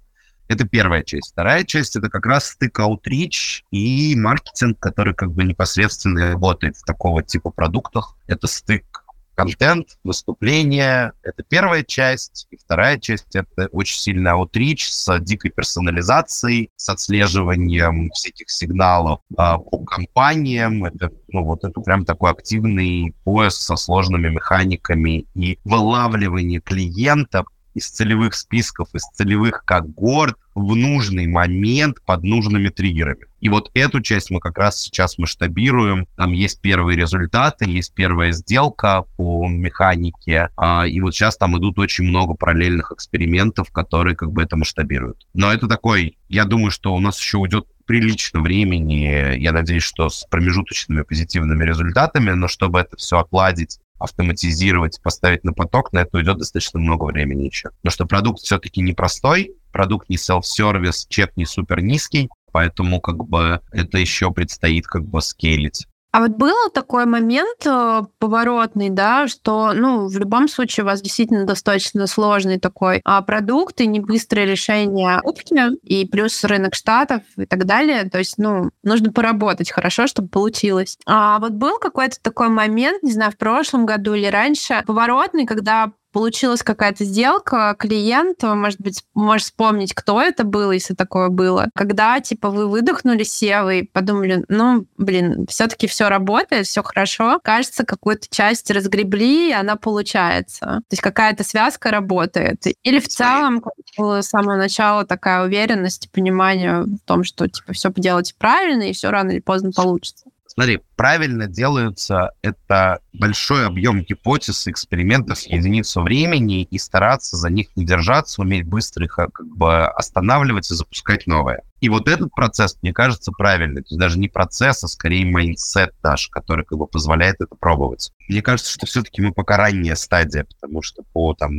Это первая часть. Вторая часть — это как раз стык аутрич и маркетинг, который как бы непосредственно работает в такого типа продуктах. Это стык контент, выступление — это первая часть. И вторая часть — это очень сильный аутрич с дикой персонализацией, с отслеживанием всяких сигналов а, по компаниям. Это, ну, вот это прям такой активный поиск со сложными механиками и вылавливание клиента из целевых списков, из целевых когорт в нужный момент под нужными триггерами. И вот эту часть мы как раз сейчас масштабируем. Там есть первые результаты, есть первая сделка по механике. А, и вот сейчас там идут очень много параллельных экспериментов, которые как бы это масштабируют. Но это такой, я думаю, что у нас еще уйдет прилично времени, я надеюсь, что с промежуточными позитивными результатами, но чтобы это все отладить автоматизировать, поставить на поток, на это уйдет достаточно много времени еще. Потому что продукт все-таки непростой, продукт не self-сервис, чек не супер низкий, поэтому как бы это еще предстоит как бы скейлить. А вот был такой момент э, поворотный, да, что, ну, в любом случае у вас действительно достаточно сложный такой а, продукт и не быстрое решение упки, и плюс рынок штатов и так далее. То есть, ну, нужно поработать хорошо, чтобы получилось. А вот был какой-то такой момент, не знаю, в прошлом году или раньше, поворотный, когда получилась какая-то сделка, клиент, может быть, можешь вспомнить, кто это был, если такое было, когда, типа, вы выдохнули SEO и подумали, ну, блин, все-таки все работает, все хорошо, кажется, какую-то часть разгребли, и она получается. То есть какая-то связка работает. Или в целом, с самого начала такая уверенность и понимание в том, что, типа, все поделать правильно, и все рано или поздно получится. Смотри, правильно делаются это большой объем гипотез, экспериментов, в единицу времени и стараться за них не держаться, уметь быстро их как бы останавливать и запускать новое. И вот этот процесс, мне кажется, правильный. То есть даже не процесс, а скорее mindset наш, который как бы позволяет это пробовать. Мне кажется, что все-таки мы пока ранняя стадия, потому что по там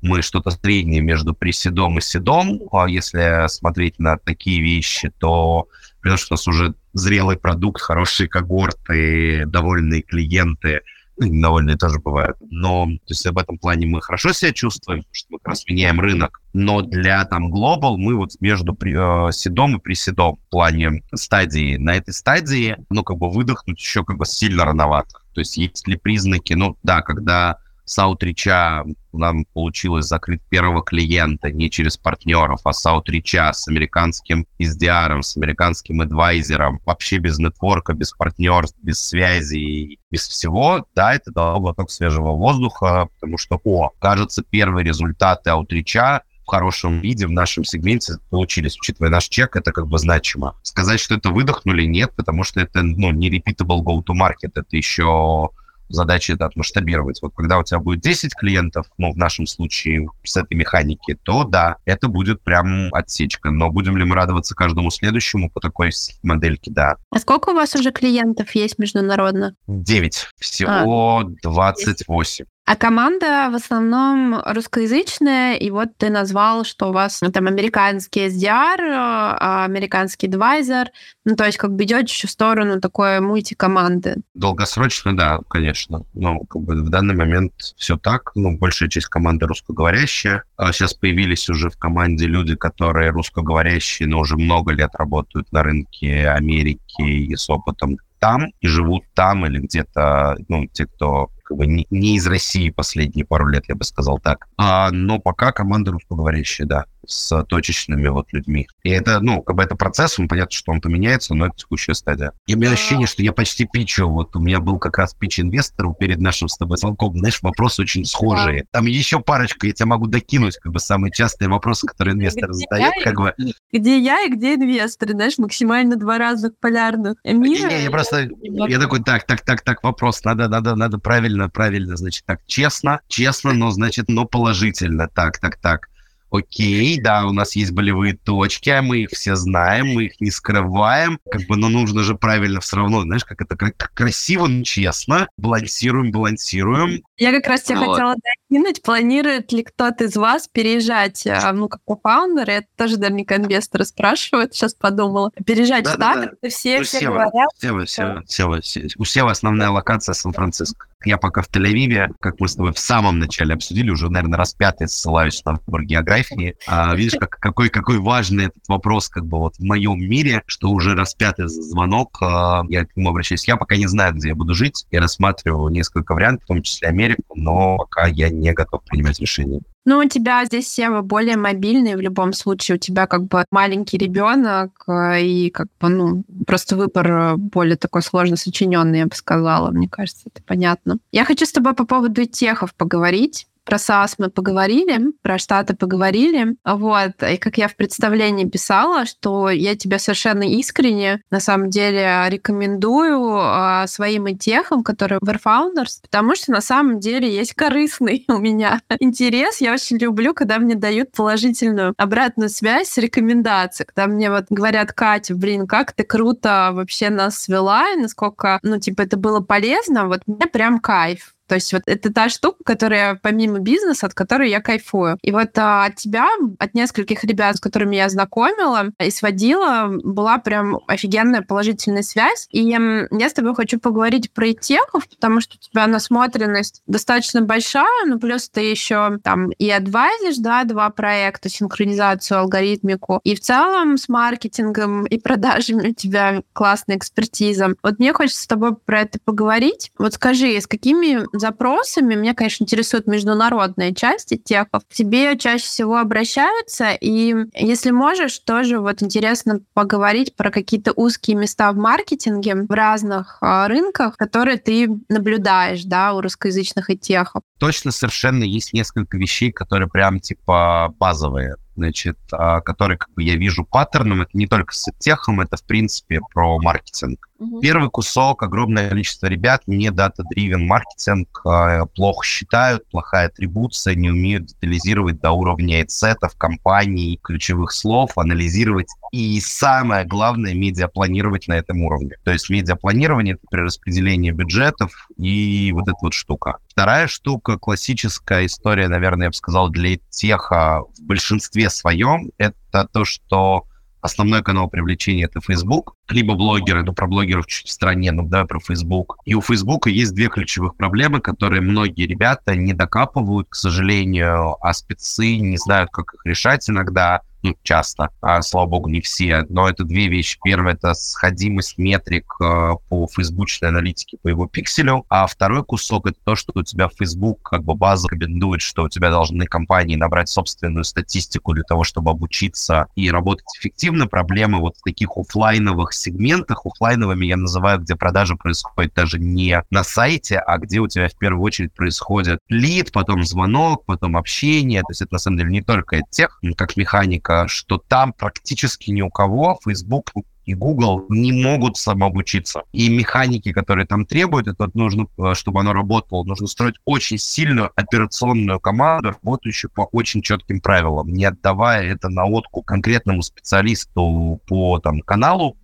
мы что-то среднее между приседом и седом. А если смотреть на такие вещи, то потому что у нас уже зрелый продукт, хорошие когорты, довольные клиенты, Ну, недовольные тоже бывают. Но, то есть в этом плане мы хорошо себя чувствуем, что мы как раз меняем рынок. Но для там Global мы вот между э, седом и приседом в плане стадии. На этой стадии, ну, как бы выдохнуть еще как бы сильно рановато. То есть есть ли признаки, ну, да, когда с аутрича нам получилось закрыть первого клиента не через партнеров, а с аутрича, с американским SDR, с американским адвайзером, вообще без нетворка, без партнерств, без связи, без всего, да, это дало глоток свежего воздуха, потому что, о, кажется, первые результаты аутрича в хорошем виде в нашем сегменте получились, учитывая наш чек, это как бы значимо. Сказать, что это выдохнули, нет, потому что это, ну, не repeatable go-to-market, это еще задача это отмасштабировать. Вот когда у тебя будет 10 клиентов, ну, в нашем случае с этой механики, то да, это будет прям отсечка. Но будем ли мы радоваться каждому следующему по такой модельке, да. А сколько у вас уже клиентов есть международно? 9. Всего а, 28. А команда в основном русскоязычная, и вот ты назвал, что у вас там американский SDR, а, американский advisor, ну, то есть как бы идет еще в сторону такой мультикоманды. Долгосрочно, да, конечно. Но как бы в данный момент все так. Ну, большая часть команды русскоговорящая. А сейчас появились уже в команде люди, которые русскоговорящие, но уже много лет работают на рынке Америки и с опытом там и живут там или где-то, ну, те, кто как бы не, не из России последние пару лет, я бы сказал так. А, но пока команда русскоговорящая, да с точечными вот людьми. И это, ну, как бы это процесс, он понятно, что он поменяется, но это текущая стадия. И у меня ощущение, что я почти пичу. Вот у меня был как раз пич инвестору перед нашим с тобой звонком. Знаешь, вопросы очень схожие. Там еще парочку, я тебя могу докинуть, как бы самые частые вопросы, которые инвестор задает, как бы. Где я и где инвесторы, знаешь, максимально два разных полярных мира. Не, я просто, я такой, так, так, так, так, вопрос, надо, надо, надо правильно, правильно, значит, так, честно, честно, но, значит, но положительно, так, так, так окей, да, у нас есть болевые точки, а мы их все знаем, мы их не скрываем, как бы, но нужно же правильно все равно, знаешь, как это как красиво, но честно, балансируем, балансируем. Я как раз тебе вот. хотела докинуть, планирует ли кто-то из вас переезжать, а, ну, как фаундер, это тоже наверняка инвесторы спрашивают, сейчас подумала, переезжать да, в Штаты, да, да. все, ну, все Сева, говорят. Сева, Сева, Сева, Сева, у Сева основная локация Сан-Франциско. Я пока в Тель-Авиве, как мы с тобой в самом начале обсудили, уже, наверное, раз пятый ссылаюсь на выбор географии. А, видишь, как, какой, какой важный этот вопрос как бы вот в моем мире, что уже раз пятый звонок, а, я к нему обращаюсь. Я пока не знаю, где я буду жить. Я рассматриваю несколько вариантов, в том числе Америку, но пока я не готов принимать решение. Ну, у тебя здесь Сева более мобильный в любом случае. У тебя как бы маленький ребенок э, и как бы, ну, просто выбор э, более такой сложно сочиненный, я бы сказала. Мне кажется, это понятно. Я хочу с тобой по поводу техов поговорить. Про САС мы поговорили, про Штаты поговорили. Вот. И как я в представлении писала, что я тебя совершенно искренне, на самом деле, рекомендую а, своим итехам, которые в Airfounders, потому что на самом деле есть корыстный у меня интерес. Я очень люблю, когда мне дают положительную обратную связь с рекомендацией, когда мне вот говорят, Катя, блин, как ты круто вообще нас свела, и насколько, ну, типа, это было полезно, вот мне прям кайф. То есть вот это та штука, которая помимо бизнеса, от которой я кайфую. И вот а, от тебя, от нескольких ребят, с которыми я знакомила и сводила, была прям офигенная положительная связь. И я с тобой хочу поговорить про итехов, потому что у тебя насмотренность достаточно большая, ну плюс ты еще там и адвайзишь, да, два проекта, синхронизацию, алгоритмику. И в целом с маркетингом и продажами у тебя классная экспертиза. Вот мне хочется с тобой про это поговорить. Вот скажи, с какими запросами, меня, конечно, интересует международная часть техов, тебе чаще всего обращаются, и если можешь, тоже вот интересно поговорить про какие-то узкие места в маркетинге в разных а, рынках, которые ты наблюдаешь, да, у русскоязычных и техов. Точно совершенно есть несколько вещей, которые прям типа базовые значит, а, которые как бы я вижу паттерном. Это не только с техом, это в принципе про маркетинг. Угу. Первый кусок, огромное количество ребят не дата-дривен маркетинг, э, плохо считают, плохая атрибуция, не умеют детализировать до уровня сетов, компаний, ключевых слов, анализировать и самое главное, медиапланировать на этом уровне. То есть медиапланирование — это перераспределение бюджетов и вот эта вот штука. Вторая штука, классическая история, наверное, я бы сказал, для теха в большинстве своем, это то, что основной канал привлечения это Facebook, либо блогеры, ну, про блогеров чуть в стороне, ну, да, про Facebook. И у Facebook есть две ключевых проблемы, которые многие ребята не докапывают, к сожалению, а спецы не знают, как их решать иногда ну, часто, а, слава богу, не все, но это две вещи. Первое — это сходимость метрик э, по фейсбучной аналитике по его пикселю, а второй кусок — это то, что у тебя Facebook как бы база рекомендует, что у тебя должны компании набрать собственную статистику для того, чтобы обучиться и работать эффективно. Проблемы вот в таких офлайновых сегментах, офлайновыми я называю, где продажа происходит даже не на сайте, а где у тебя в первую очередь происходит лид, потом звонок, потом общение. То есть это на самом деле не только тех, как механика, что там практически ни у кого Facebook и Google не могут самообучиться. И механики, которые там требуют, это нужно, э, чтобы оно работало, нужно строить очень сильную операционную команду, работающую по очень четким правилам, не отдавая это на отку конкретному специалисту по там, каналу,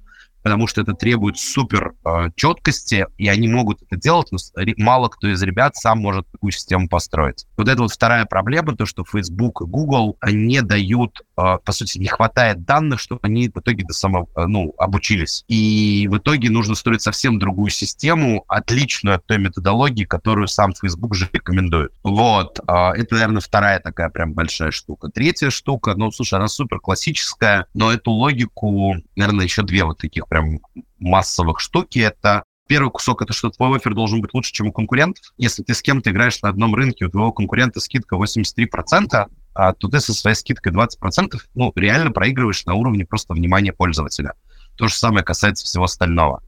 потому что это требует супер э, четкости, и они могут это делать, но мало кто из ребят сам может такую систему построить. Вот это вот вторая проблема, то, что Facebook и Google не дают, э, по сути, не хватает данных, чтобы они в итоге до само, э, ну, обучились. И в итоге нужно строить совсем другую систему, отличную от той методологии, которую сам Facebook же рекомендует. Вот, э, это, наверное, вторая такая прям большая штука. Третья штука, ну, слушай, она супер классическая, но эту логику, наверное, еще две вот таких прям массовых штуки. Это Первый кусок это что твой офер должен быть лучше, чем у конкурентов. Если ты с кем-то играешь на одном рынке, у твоего конкурента скидка 83%, а то ты со своей скидкой 20%, ну, реально проигрываешь на уровне просто внимания пользователя. То же самое касается всего остального.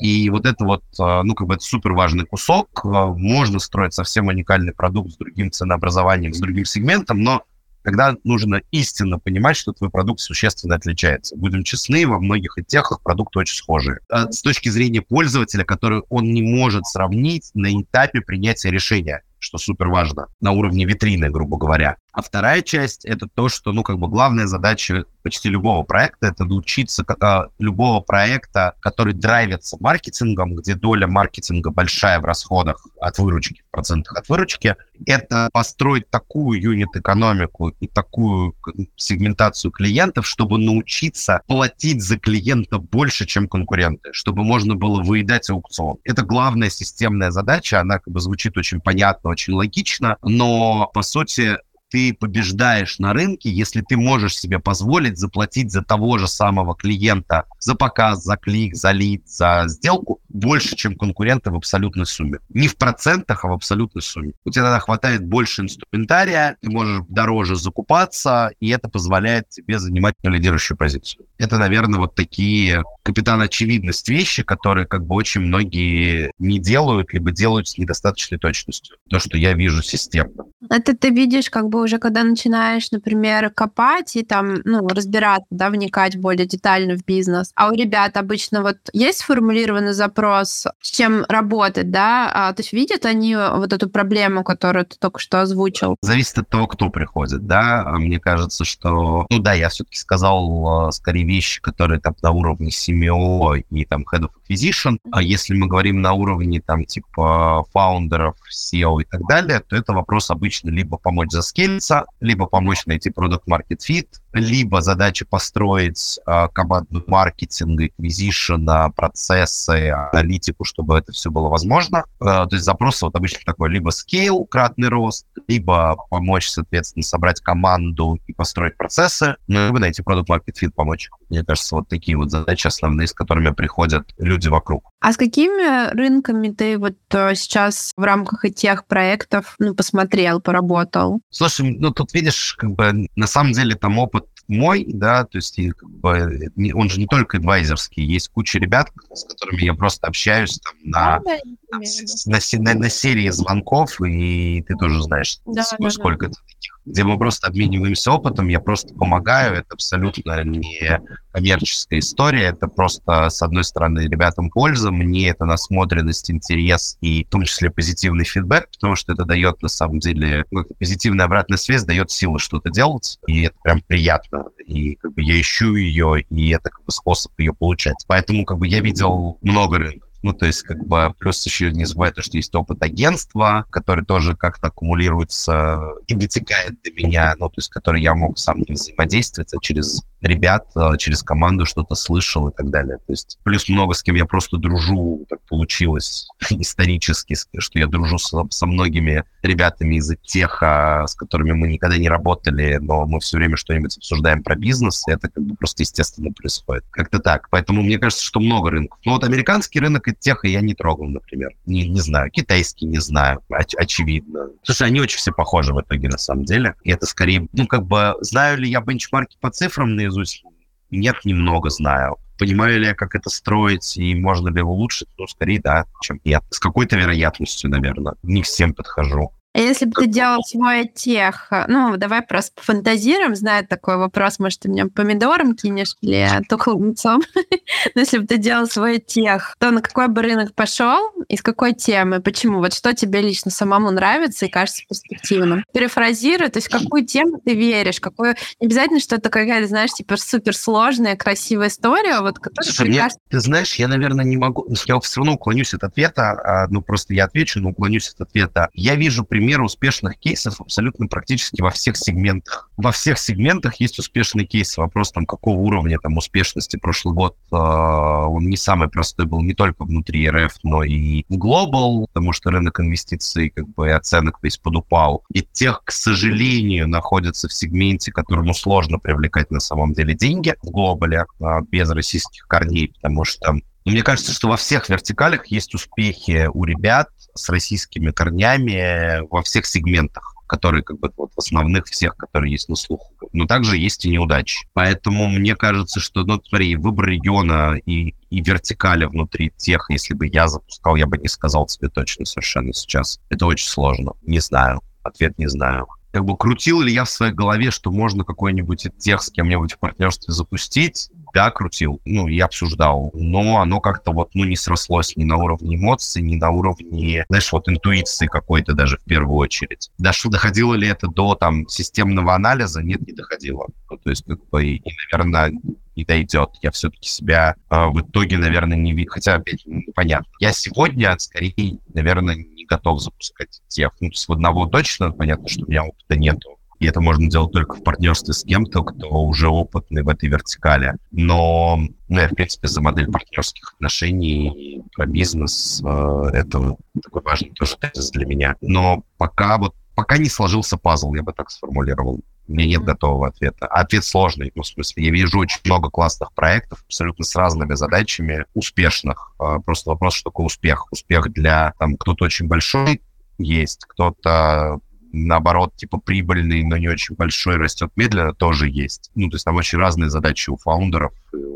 И вот это вот, а, ну, как бы это супер важный кусок. А, можно строить совсем уникальный продукт с другим ценообразованием, с другим сегментом, но когда нужно истинно понимать, что твой продукт существенно отличается. Будем честны, во многих и техах продукты очень схожие. А с точки зрения пользователя, который он не может сравнить на этапе принятия решения что супер важно, на уровне витрины, грубо говоря. А вторая часть — это то, что, ну, как бы главная задача почти любого проекта — это научиться э, любого проекта, который драйвится маркетингом, где доля маркетинга большая в расходах от выручки, в процентах от выручки, это построить такую юнит-экономику и такую сегментацию клиентов, чтобы научиться платить за клиента больше, чем конкуренты, чтобы можно было выедать аукцион. Это главная системная задача, она как бы звучит очень понятно, очень логично, но, по сути, ты побеждаешь на рынке, если ты можешь себе позволить заплатить за того же самого клиента, за показ, за клик, за лид, за сделку больше, чем конкуренты в абсолютной сумме. Не в процентах, а в абсолютной сумме. У тебя тогда хватает больше инструментария, ты можешь дороже закупаться, и это позволяет тебе занимать лидирующую позицию. Это, наверное, вот такие капитан очевидность вещи, которые как бы очень многие не делают, либо делают с недостаточной точностью. То, что я вижу системно. Это ты видишь как бы уже когда начинаешь, например, копать и там, ну, разбираться, да, вникать более детально в бизнес. А у ребят обычно вот есть сформулированный запрос, с чем работать, да? А, то есть видят они вот эту проблему, которую ты только что озвучил? Зависит от того, кто приходит, да. А мне кажется, что, ну да, я все-таки сказал а, скорее вещи, которые там на уровне CMO и там Head of Acquisition. А если мы говорим на уровне там типа фаундеров, SEO и так далее, то это вопрос обычно либо помочь заскейлить, скиллса, либо помочь найти продукт market fit, либо задача построить э, команду маркетинга, acquisition, процессы, аналитику, чтобы это все было возможно. Э, то есть запрос вот обычно такой либо scale, кратный рост, либо помочь, соответственно, собрать команду и построить процессы, ну, либо найти продукт market fit, помочь. Мне кажется, вот такие вот задачи основные, с которыми приходят люди вокруг. А с какими рынками ты вот э, сейчас в рамках этих проектов ну, посмотрел, поработал? Слушай, ну тут видишь, как бы на самом деле там опыт мой, да, то есть бы, он же не только адвайзерский, есть куча ребят, с которыми я просто общаюсь там на, да, да, на, на, на, на серии звонков, и ты тоже знаешь, да, сколько да, да. это где мы просто обмениваемся опытом, я просто помогаю, это абсолютно не коммерческая история, это просто, с одной стороны, ребятам польза, мне это насмотренность, интерес и в том числе позитивный фидбэк, потому что это дает, на самом деле, позитивная обратная связь дает силы что-то делать, и это прям приятно, и как бы я ищу ее, и это как бы способ ее получать. Поэтому как бы я видел много рынков, ну, то есть, как бы, плюс еще не забывай то, что есть опыт агентства, который тоже как-то аккумулируется и дотекает до меня, ну, то есть, который я мог сам не взаимодействовать, а через ребят э, через команду что-то слышал и так далее. То есть плюс много с кем я просто дружу, так получилось исторически, что я дружу со, со многими ребятами из теха, с которыми мы никогда не работали, но мы все время что-нибудь обсуждаем про бизнес, и это как бы просто естественно происходит. Как-то так. Поэтому мне кажется, что много рынков. Но вот американский рынок и теха я не трогал, например. Не, не знаю. Китайский не знаю. Оч- очевидно. Слушай, они очень все похожи в итоге на самом деле. И это скорее, ну как бы, знаю ли я бенчмарки по цифрам наизусть? Нет, немного знаю. Понимаю ли я, как это строить и можно ли его улучшить? Ну, скорее да, чем нет. С какой-то вероятностью, наверное. Не всем подхожу. А если бы ты делал свой тех, э, ну, давай просто пофантазируем, знает такой вопрос, может, ты мне помидором кинешь или тухлым. Но если бы ты делал свой тех, то на какой бы рынок пошел, из какой темы, почему? Вот что тебе лично самому нравится и кажется перспективным? Перефразируй, то есть какую тему ты веришь, какую... Не обязательно, что это какая-то, знаешь, типа суперсложная, красивая история, вот, которая... Слушай, мне, кажется... ты знаешь, я, наверное, не могу... Я все равно уклонюсь от ответа, а, ну, просто я отвечу, но уклонюсь от ответа. Я вижу при примеры успешных кейсов абсолютно практически во всех сегментах. Во всех сегментах есть успешные кейсы. Вопрос там, какого уровня там успешности прошлый год, э, он не самый простой был не только внутри РФ, но и в глобал, потому что рынок инвестиций как бы и оценок весь подупал. И тех, к сожалению, находятся в сегменте, которому сложно привлекать на самом деле деньги в глобале э, без российских корней, потому что мне кажется, что во всех вертикалях есть успехи у ребят, с российскими корнями во всех сегментах которые как бы вот в основных всех, которые есть на слуху. Но также есть и неудачи. Поэтому мне кажется, что, ну, смотри, выбор региона и, и вертикали внутри тех, если бы я запускал, я бы не сказал тебе точно совершенно сейчас. Это очень сложно. Не знаю. Ответ не знаю как бы крутил ли я в своей голове, что можно какой-нибудь тех с кем-нибудь в партнерстве запустить? Да, крутил, ну, я обсуждал, но оно как-то вот, ну, не срослось ни на уровне эмоций, ни на уровне, знаешь, вот интуиции какой-то даже в первую очередь. Дошло, доходило ли это до, там, системного анализа? Нет, не доходило. Ну, то есть, как бы, и, наверное, не дойдет. Я все-таки себя э, в итоге, наверное, не вижу. Хотя, опять, понятно. Я сегодня, скорее, наверное, не готов запускать тех. Ну, с одного точно, понятно, что у меня опыта нету. И это можно делать только в партнерстве с кем-то, кто уже опытный в этой вертикали. Но, ну, я, в принципе, за модель партнерских отношений, про бизнес, э, это такой важный тоже тезис для меня. Но пока вот пока не сложился пазл, я бы так сформулировал. У меня нет готового ответа. Ответ сложный. Ну, в смысле, я вижу очень много классных проектов, абсолютно с разными задачами, успешных. А, просто вопрос, что такое успех. Успех для, там, кто-то очень большой есть, кто-то наоборот, типа прибыльный, но не очень большой, растет медленно, тоже есть. Ну, то есть там очень разные задачи у фаундеров,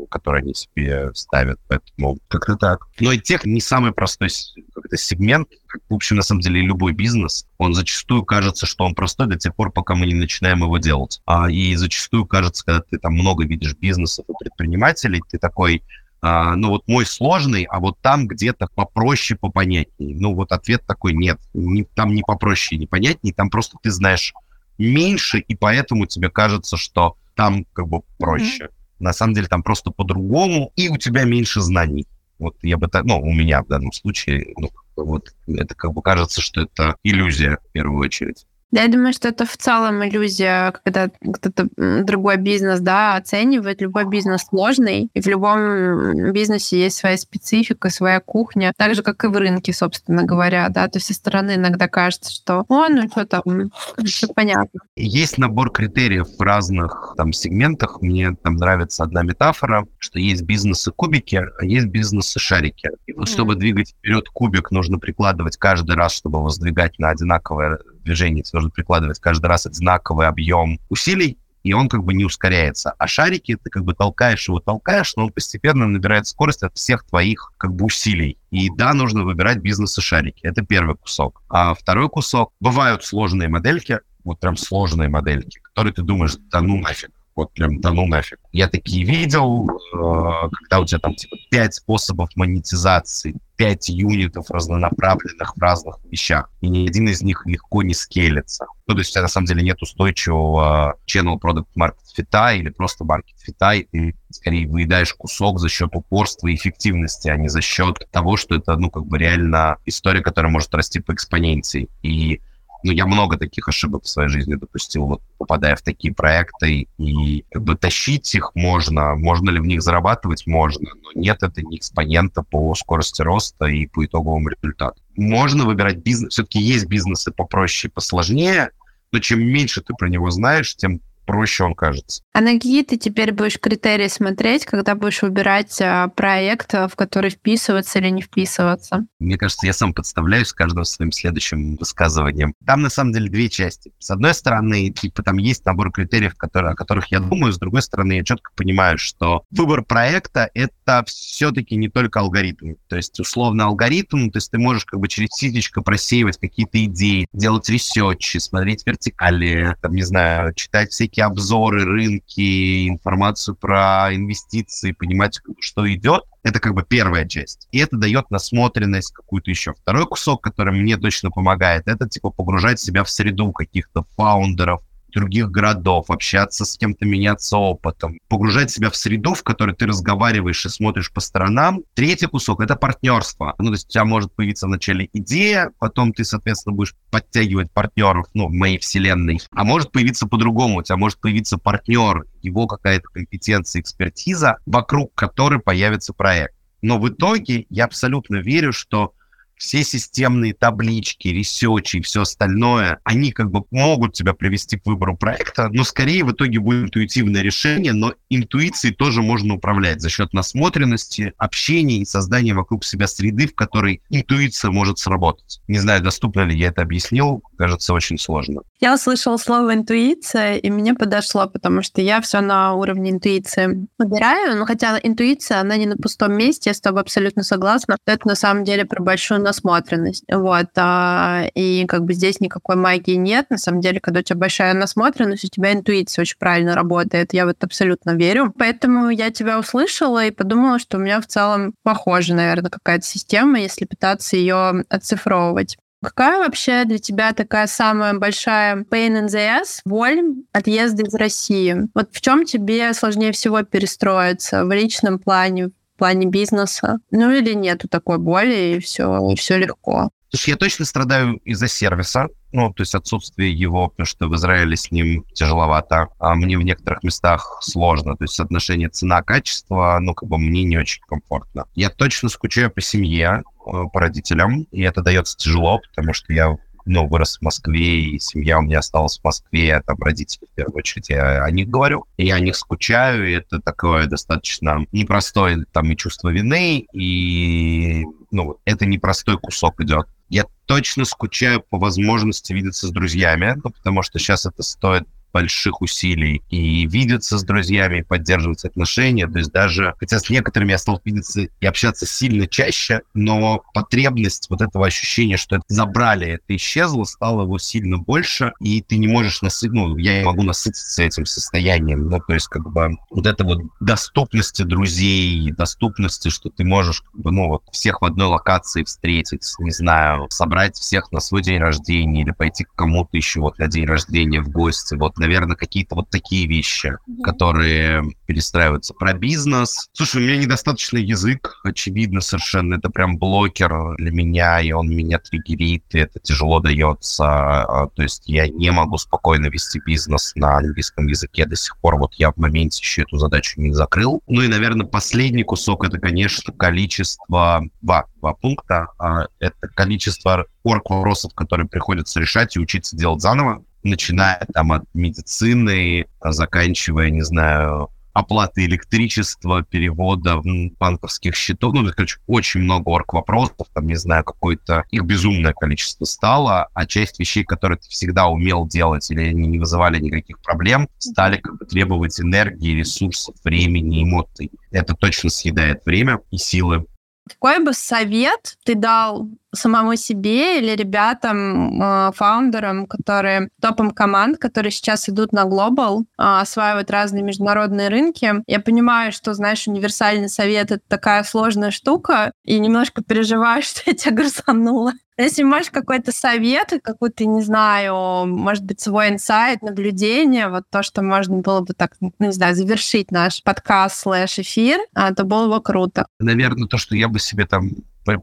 которые они себе ставят, поэтому как-то так. Но и тех не самый простой как-то сегмент, как, в общем, на самом деле, любой бизнес, он зачастую кажется, что он простой до тех пор, пока мы не начинаем его делать. А, и зачастую кажется, когда ты там много видишь бизнесов и предпринимателей, ты такой, а, ну вот мой сложный, а вот там где-то попроще, попонятнее. Ну вот ответ такой нет, не, там не попроще, не понятнее, там просто ты знаешь меньше, и поэтому тебе кажется, что там как бы проще. Mm-hmm. На самом деле там просто по-другому, и у тебя меньше знаний. Вот я бы так, ну, у меня в данном случае, ну, вот это как бы кажется, что это иллюзия в первую очередь. Да, я думаю, что это в целом иллюзия, когда кто-то другой бизнес да, оценивает. Любой бизнес сложный, и в любом бизнесе есть своя специфика, своя кухня, так же, как и в рынке, собственно говоря. Да? То есть со стороны иногда кажется, что о, ну что там, все понятно. Есть набор критериев в разных там сегментах. Мне там нравится одна метафора, что есть бизнесы-кубики, а есть бизнесы-шарики. И вот mm. чтобы двигать вперед кубик, нужно прикладывать каждый раз, чтобы его сдвигать на одинаковое движении тебе нужно прикладывать каждый раз одинаковый объем усилий, и он как бы не ускоряется. А шарики ты как бы толкаешь его, толкаешь, но он постепенно набирает скорость от всех твоих как бы усилий. И да, нужно выбирать бизнес и шарики. Это первый кусок. А второй кусок, бывают сложные модельки, вот прям сложные модельки, которые ты думаешь, да ну нафиг, вот прям да ну нафиг. Я такие видел, э, когда у тебя там типа пять способов монетизации, пять юнитов разнонаправленных в разных вещах, и ни один из них легко не скелится. Ну, то есть у тебя на самом деле нет устойчивого channel product market fit или просто market fit, и ты скорее выедаешь кусок за счет упорства и эффективности, а не за счет того, что это, ну, как бы реально история, которая может расти по экспоненции. И Ну, я много таких ошибок в своей жизни допустил, вот, попадая в такие проекты, и как бы тащить их можно, можно ли в них зарабатывать, можно, но нет, это не экспонента по скорости роста и по итоговому результату. Можно выбирать бизнес, все-таки есть бизнесы попроще, посложнее, но чем меньше ты про него знаешь, тем проще он кажется. А на какие ты теперь будешь критерии смотреть, когда будешь выбирать а, проект, в который вписываться или не вписываться? Мне кажется, я сам подставляюсь каждым своим следующим высказыванием. Там, на самом деле, две части. С одной стороны, типа, там есть набор критериев, которые, о которых я думаю. С другой стороны, я четко понимаю, что выбор проекта — это все-таки не только алгоритм. То есть, условно, алгоритм, то есть ты можешь как бы через ситечко просеивать какие-то идеи, делать ресерчи, смотреть вертикали, там, не знаю, читать всякие всякие обзоры, рынки, информацию про инвестиции, понимать, что идет, это как бы первая часть. И это дает насмотренность какую-то еще. Второй кусок, который мне точно помогает, это типа погружать себя в среду каких-то фаундеров, других городов, общаться с кем-то, меняться опытом, погружать себя в среду, в которой ты разговариваешь и смотришь по сторонам. Третий кусок — это партнерство. Ну, то есть у тебя может появиться вначале идея, потом ты, соответственно, будешь подтягивать партнеров, ну, в моей вселенной. А может появиться по-другому. У тебя может появиться партнер, его какая-то компетенция, экспертиза, вокруг которой появится проект. Но в итоге я абсолютно верю, что все системные таблички, ресечи и все остальное, они как бы могут тебя привести к выбору проекта, но скорее в итоге будет интуитивное решение, но интуицией тоже можно управлять за счет насмотренности, общения и создания вокруг себя среды, в которой интуиция может сработать. Не знаю, доступно ли я это объяснил, кажется, очень сложно. Я услышала слово интуиция, и мне подошло, потому что я все на уровне интуиции выбираю, но хотя интуиция, она не на пустом месте, я с тобой абсолютно согласна. Это на самом деле про большую насмотренность. Вот. А, и как бы здесь никакой магии нет. На самом деле, когда у тебя большая насмотренность, у тебя интуиция очень правильно работает. Я вот абсолютно верю. Поэтому я тебя услышала и подумала, что у меня в целом похожа, наверное, какая-то система, если пытаться ее оцифровывать. Какая вообще для тебя такая самая большая pain in the ass, боль отъезда из России? Вот в чем тебе сложнее всего перестроиться в личном плане, в плане бизнеса? Ну или нету такой боли, и все, и все легко? Слушай, я точно страдаю из-за сервиса, ну, то есть отсутствие его, потому что в Израиле с ним тяжеловато, а мне в некоторых местах сложно, то есть соотношение цена-качество, ну, как бы мне не очень комфортно. Я точно скучаю по семье, э, по родителям, и это дается тяжело, потому что я ну, вырос в Москве, и семья у меня осталась в Москве, там родители, в первую очередь, я о них говорю, и я о них скучаю, и это такое достаточно непростое там и чувство вины, и, ну, это непростой кусок идет. Я точно скучаю по возможности видеться с друзьями, ну, потому что сейчас это стоит больших усилий и видеться с друзьями, поддерживать отношения. То есть даже, хотя с некоторыми я стал видеться и общаться сильно чаще, но потребность вот этого ощущения, что это забрали, это исчезло, стало его сильно больше, и ты не можешь насытиться, ну, я не могу насытиться этим состоянием. Ну, то есть как бы вот это вот доступности друзей, доступности, что ты можешь, как бы, ну, вот всех в одной локации встретить, не знаю, собрать всех на свой день рождения или пойти к кому-то еще вот на день рождения в гости. Вот наверное, какие-то вот такие вещи, mm-hmm. которые перестраиваются. Про бизнес. Слушай, у меня недостаточный язык, очевидно совершенно. Это прям блокер для меня, и он меня триггерит, и это тяжело дается. А, то есть я не могу спокойно вести бизнес на английском языке до сих пор. Вот я в моменте еще эту задачу не закрыл. Ну и, наверное, последний кусок — это, конечно, количество... Два, два пункта. А, это количество орг-вопросов, которые приходится решать и учиться делать заново начиная там от медицины, заканчивая, не знаю, оплаты электричества, перевода банковских счетов. Ну, короче, очень много орг-вопросов, там, не знаю, какое-то их безумное количество стало, а часть вещей, которые ты всегда умел делать или они не вызывали никаких проблем, стали как бы требовать энергии, ресурсов, времени, эмоций. Это точно съедает время и силы. Какой бы совет ты дал самому себе или ребятам, э, фаундерам, которые топом команд, которые сейчас идут на глобал, а, осваивают разные международные рынки. Я понимаю, что, знаешь, универсальный совет — это такая сложная штука, и немножко переживаю, что я тебя грузанула. Если можешь какой-то совет, какой-то, не знаю, может быть, свой инсайт, наблюдение, вот то, что можно было бы так, ну, не знаю, завершить наш подкаст слэш эфир, а, то было бы круто. Наверное, то, что я бы себе там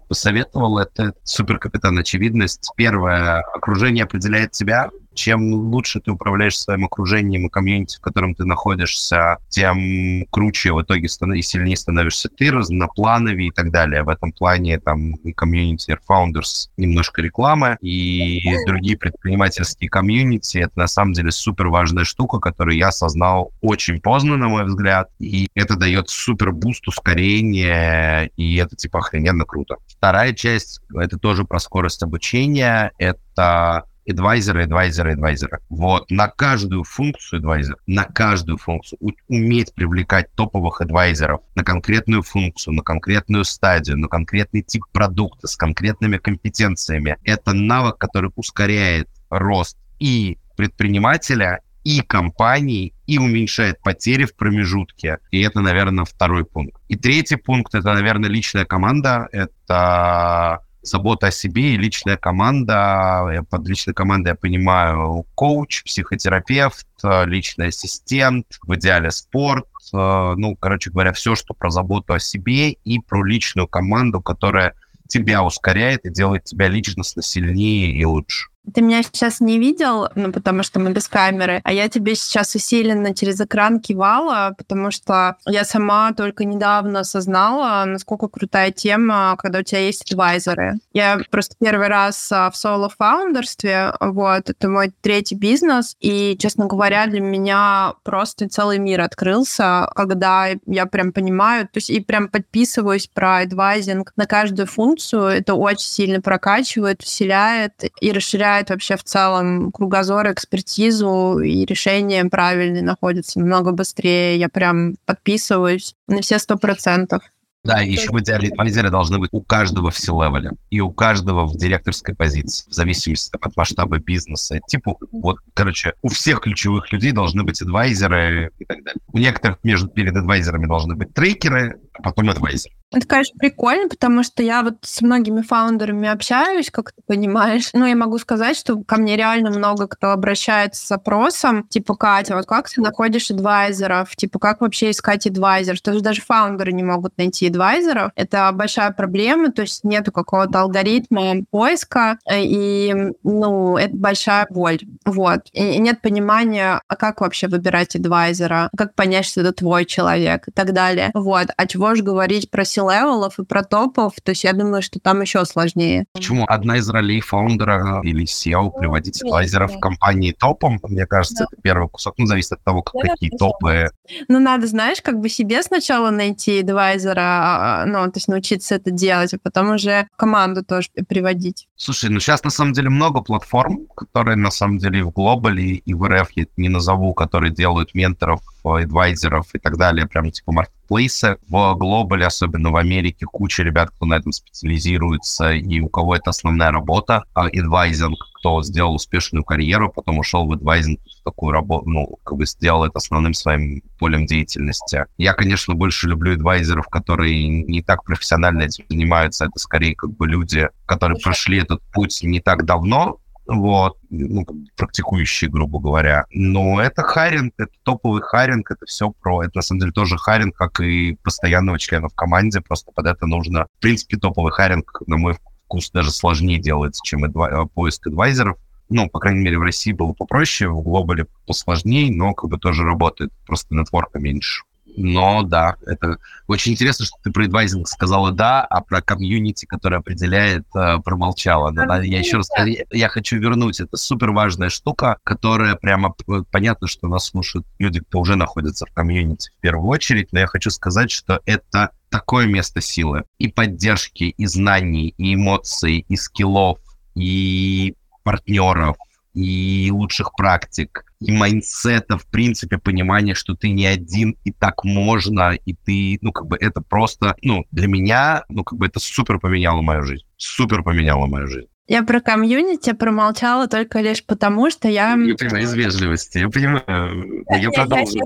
посоветовал, это супер капитан очевидность. Первое, окружение определяет тебя, чем лучше ты управляешь своим окружением и комьюнити, в котором ты находишься, тем круче в итоге и сильнее становишься ты, разноплановее и так далее. В этом плане там и комьюнити Founders немножко рекламы, и другие предпринимательские комьюнити. Это на самом деле супер важная штука, которую я осознал очень поздно, на мой взгляд, и это дает супер boost, ускорение, и это типа охрененно круто. Вторая часть, это тоже про скорость обучения, это адвайзеры, адвайзеры, адвайзеры. Вот, на каждую функцию адвайзер, на каждую функцию уметь привлекать топовых адвайзеров на конкретную функцию, на конкретную стадию, на конкретный тип продукта с конкретными компетенциями. Это навык, который ускоряет рост и предпринимателя, и компании, и уменьшает потери в промежутке. И это, наверное, второй пункт. И третий пункт — это, наверное, личная команда. Это забота о себе и личная команда. Под личной командой я понимаю коуч, психотерапевт, личный ассистент, в идеале спорт. Ну, короче говоря, все, что про заботу о себе и про личную команду, которая тебя ускоряет и делает тебя личностно сильнее и лучше. Ты меня сейчас не видел, ну, потому что мы без камеры, а я тебе сейчас усиленно через экран кивала, потому что я сама только недавно осознала, насколько крутая тема, когда у тебя есть адвайзеры. Я просто первый раз а, в соло-фаундерстве, вот, это мой третий бизнес, и, честно говоря, для меня просто целый мир открылся, когда я прям понимаю, то есть и прям подписываюсь про адвайзинг на каждую функцию, это очень сильно прокачивает, усиляет и расширяет расширяет вообще в целом кругозор, экспертизу, и решения правильные находятся намного быстрее. Я прям подписываюсь на все сто процентов. Да, еще в идеале адвайзеры должны быть у каждого в C-левеле и у каждого в директорской позиции, в зависимости от масштаба бизнеса. Типа, вот, короче, у всех ключевых людей должны быть адвайзеры и так далее. У некоторых между перед адвайзерами должны быть трекеры, потом адвайзеры. Это, конечно, прикольно, потому что я вот с многими фаундерами общаюсь, как ты понимаешь. Ну, я могу сказать, что ко мне реально много кто обращается с запросом, типа, Катя, вот как ты находишь адвайзеров? Типа, как вообще искать адвайзер? Что же даже фаундеры не могут найти адвайзеров. Это большая проблема, то есть нету какого-то алгоритма поиска, и, ну, это большая боль. Вот. И нет понимания, а как вообще выбирать адвайзера, как понять, что это твой человек и так далее. Вот. А чего уж говорить про C-level ов и про топов, то есть я думаю, что там еще сложнее. Почему? Одна из ролей фаундера или SEO приводить адвайзеров в компании топом, мне кажется, да. это первый кусок. Ну, зависит от того, как, какие топы. Ну, надо, знаешь, как бы себе сначала найти адвайзера, а, ну, то есть научиться это делать, а потом уже команду тоже приводить. Слушай, ну сейчас на самом деле много платформ, которые на самом деле и в глобале, и в РФ, я не назову, которые делают менторов адвайзеров и так далее, прям типа маркетплейсы. В глобале, особенно в Америке, куча ребят, кто на этом специализируется, и у кого это основная работа, адвайзинг, кто сделал успешную карьеру, потом ушел в адвайзинг, в такую работу, ну, как бы сделал это основным своим полем деятельности. Я, конечно, больше люблю адвайзеров, которые не так профессионально этим занимаются, это скорее как бы люди, которые прошли этот путь не так давно, вот, ну, практикующие, грубо говоря. Но это харинг, это топовый харинг, это все про... Это, на самом деле, тоже харинг, как и постоянного члена в команде, просто под это нужно... В принципе, топовый харинг, на мой вкус, даже сложнее делается, чем эдва... поиск адвайзеров. Ну, по крайней мере, в России было попроще, в глобале посложнее, но как бы тоже работает, просто нетворка меньше. Но да, это очень интересно, что ты про адвайзинг сказала да, а про комьюнити, который определяет, э, промолчала. Но, да, я еще раз я, я хочу вернуть. Это супер важная штука, которая прямо понятно, что нас слушают люди, кто уже находится в комьюнити в первую очередь, но я хочу сказать, что это такое место силы и поддержки, и знаний, и эмоций, и скиллов, и партнеров, и лучших практик, и майнсета, в принципе, понимание, что ты не один, и так можно, и ты, ну, как бы это просто, ну, для меня, ну, как бы это супер поменяло мою жизнь. Супер поменяло мою жизнь. Я про комьюнити промолчала только лишь потому, что я... Я понимаю, из вежливости, я понимаю. Я продолжу.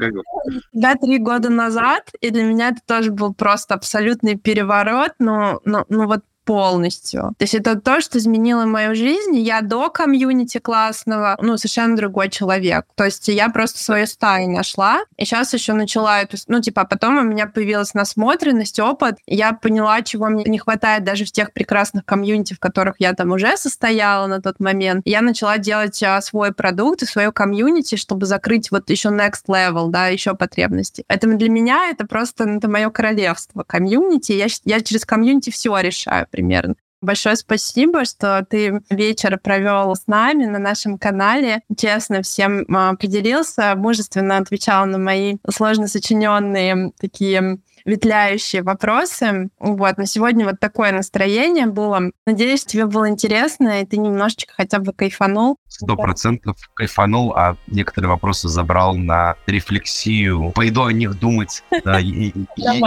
Да, три года назад, и для меня это тоже был просто абсолютный переворот, но, но, ну вот полностью. То есть это то, что изменило мою жизнь. Я до комьюнити классного, ну, совершенно другой человек. То есть я просто свою стаю нашла, и сейчас еще начала эту, ну, типа, потом у меня появилась насмотренность, опыт, я поняла, чего мне не хватает даже в тех прекрасных комьюнити, в которых я там уже состояла на тот момент. Я начала делать а, свой продукт и свою комьюнити, чтобы закрыть вот еще next level, да, еще потребности. Поэтому для меня это просто, ну, это мое королевство, комьюнити. Я, я через комьюнити все решаю примерно. Большое спасибо, что ты вечер провел с нами на нашем канале. Честно, всем а, поделился, мужественно отвечал на мои сложно сочиненные такие ветляющие вопросы. Вот, на сегодня вот такое настроение было. Надеюсь, тебе было интересно, и ты немножечко хотя бы кайфанул. Сто процентов кайфанул, а некоторые вопросы забрал на рефлексию. Пойду о них думать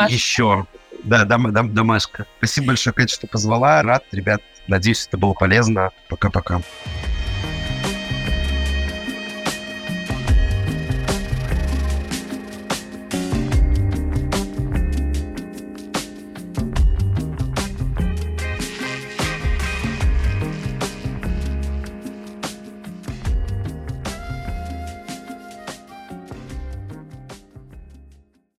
еще. Да, дом, дом, домашка. Спасибо большое, Катя, что позвала. Рад, ребят. Надеюсь, это было полезно. Пока-пока.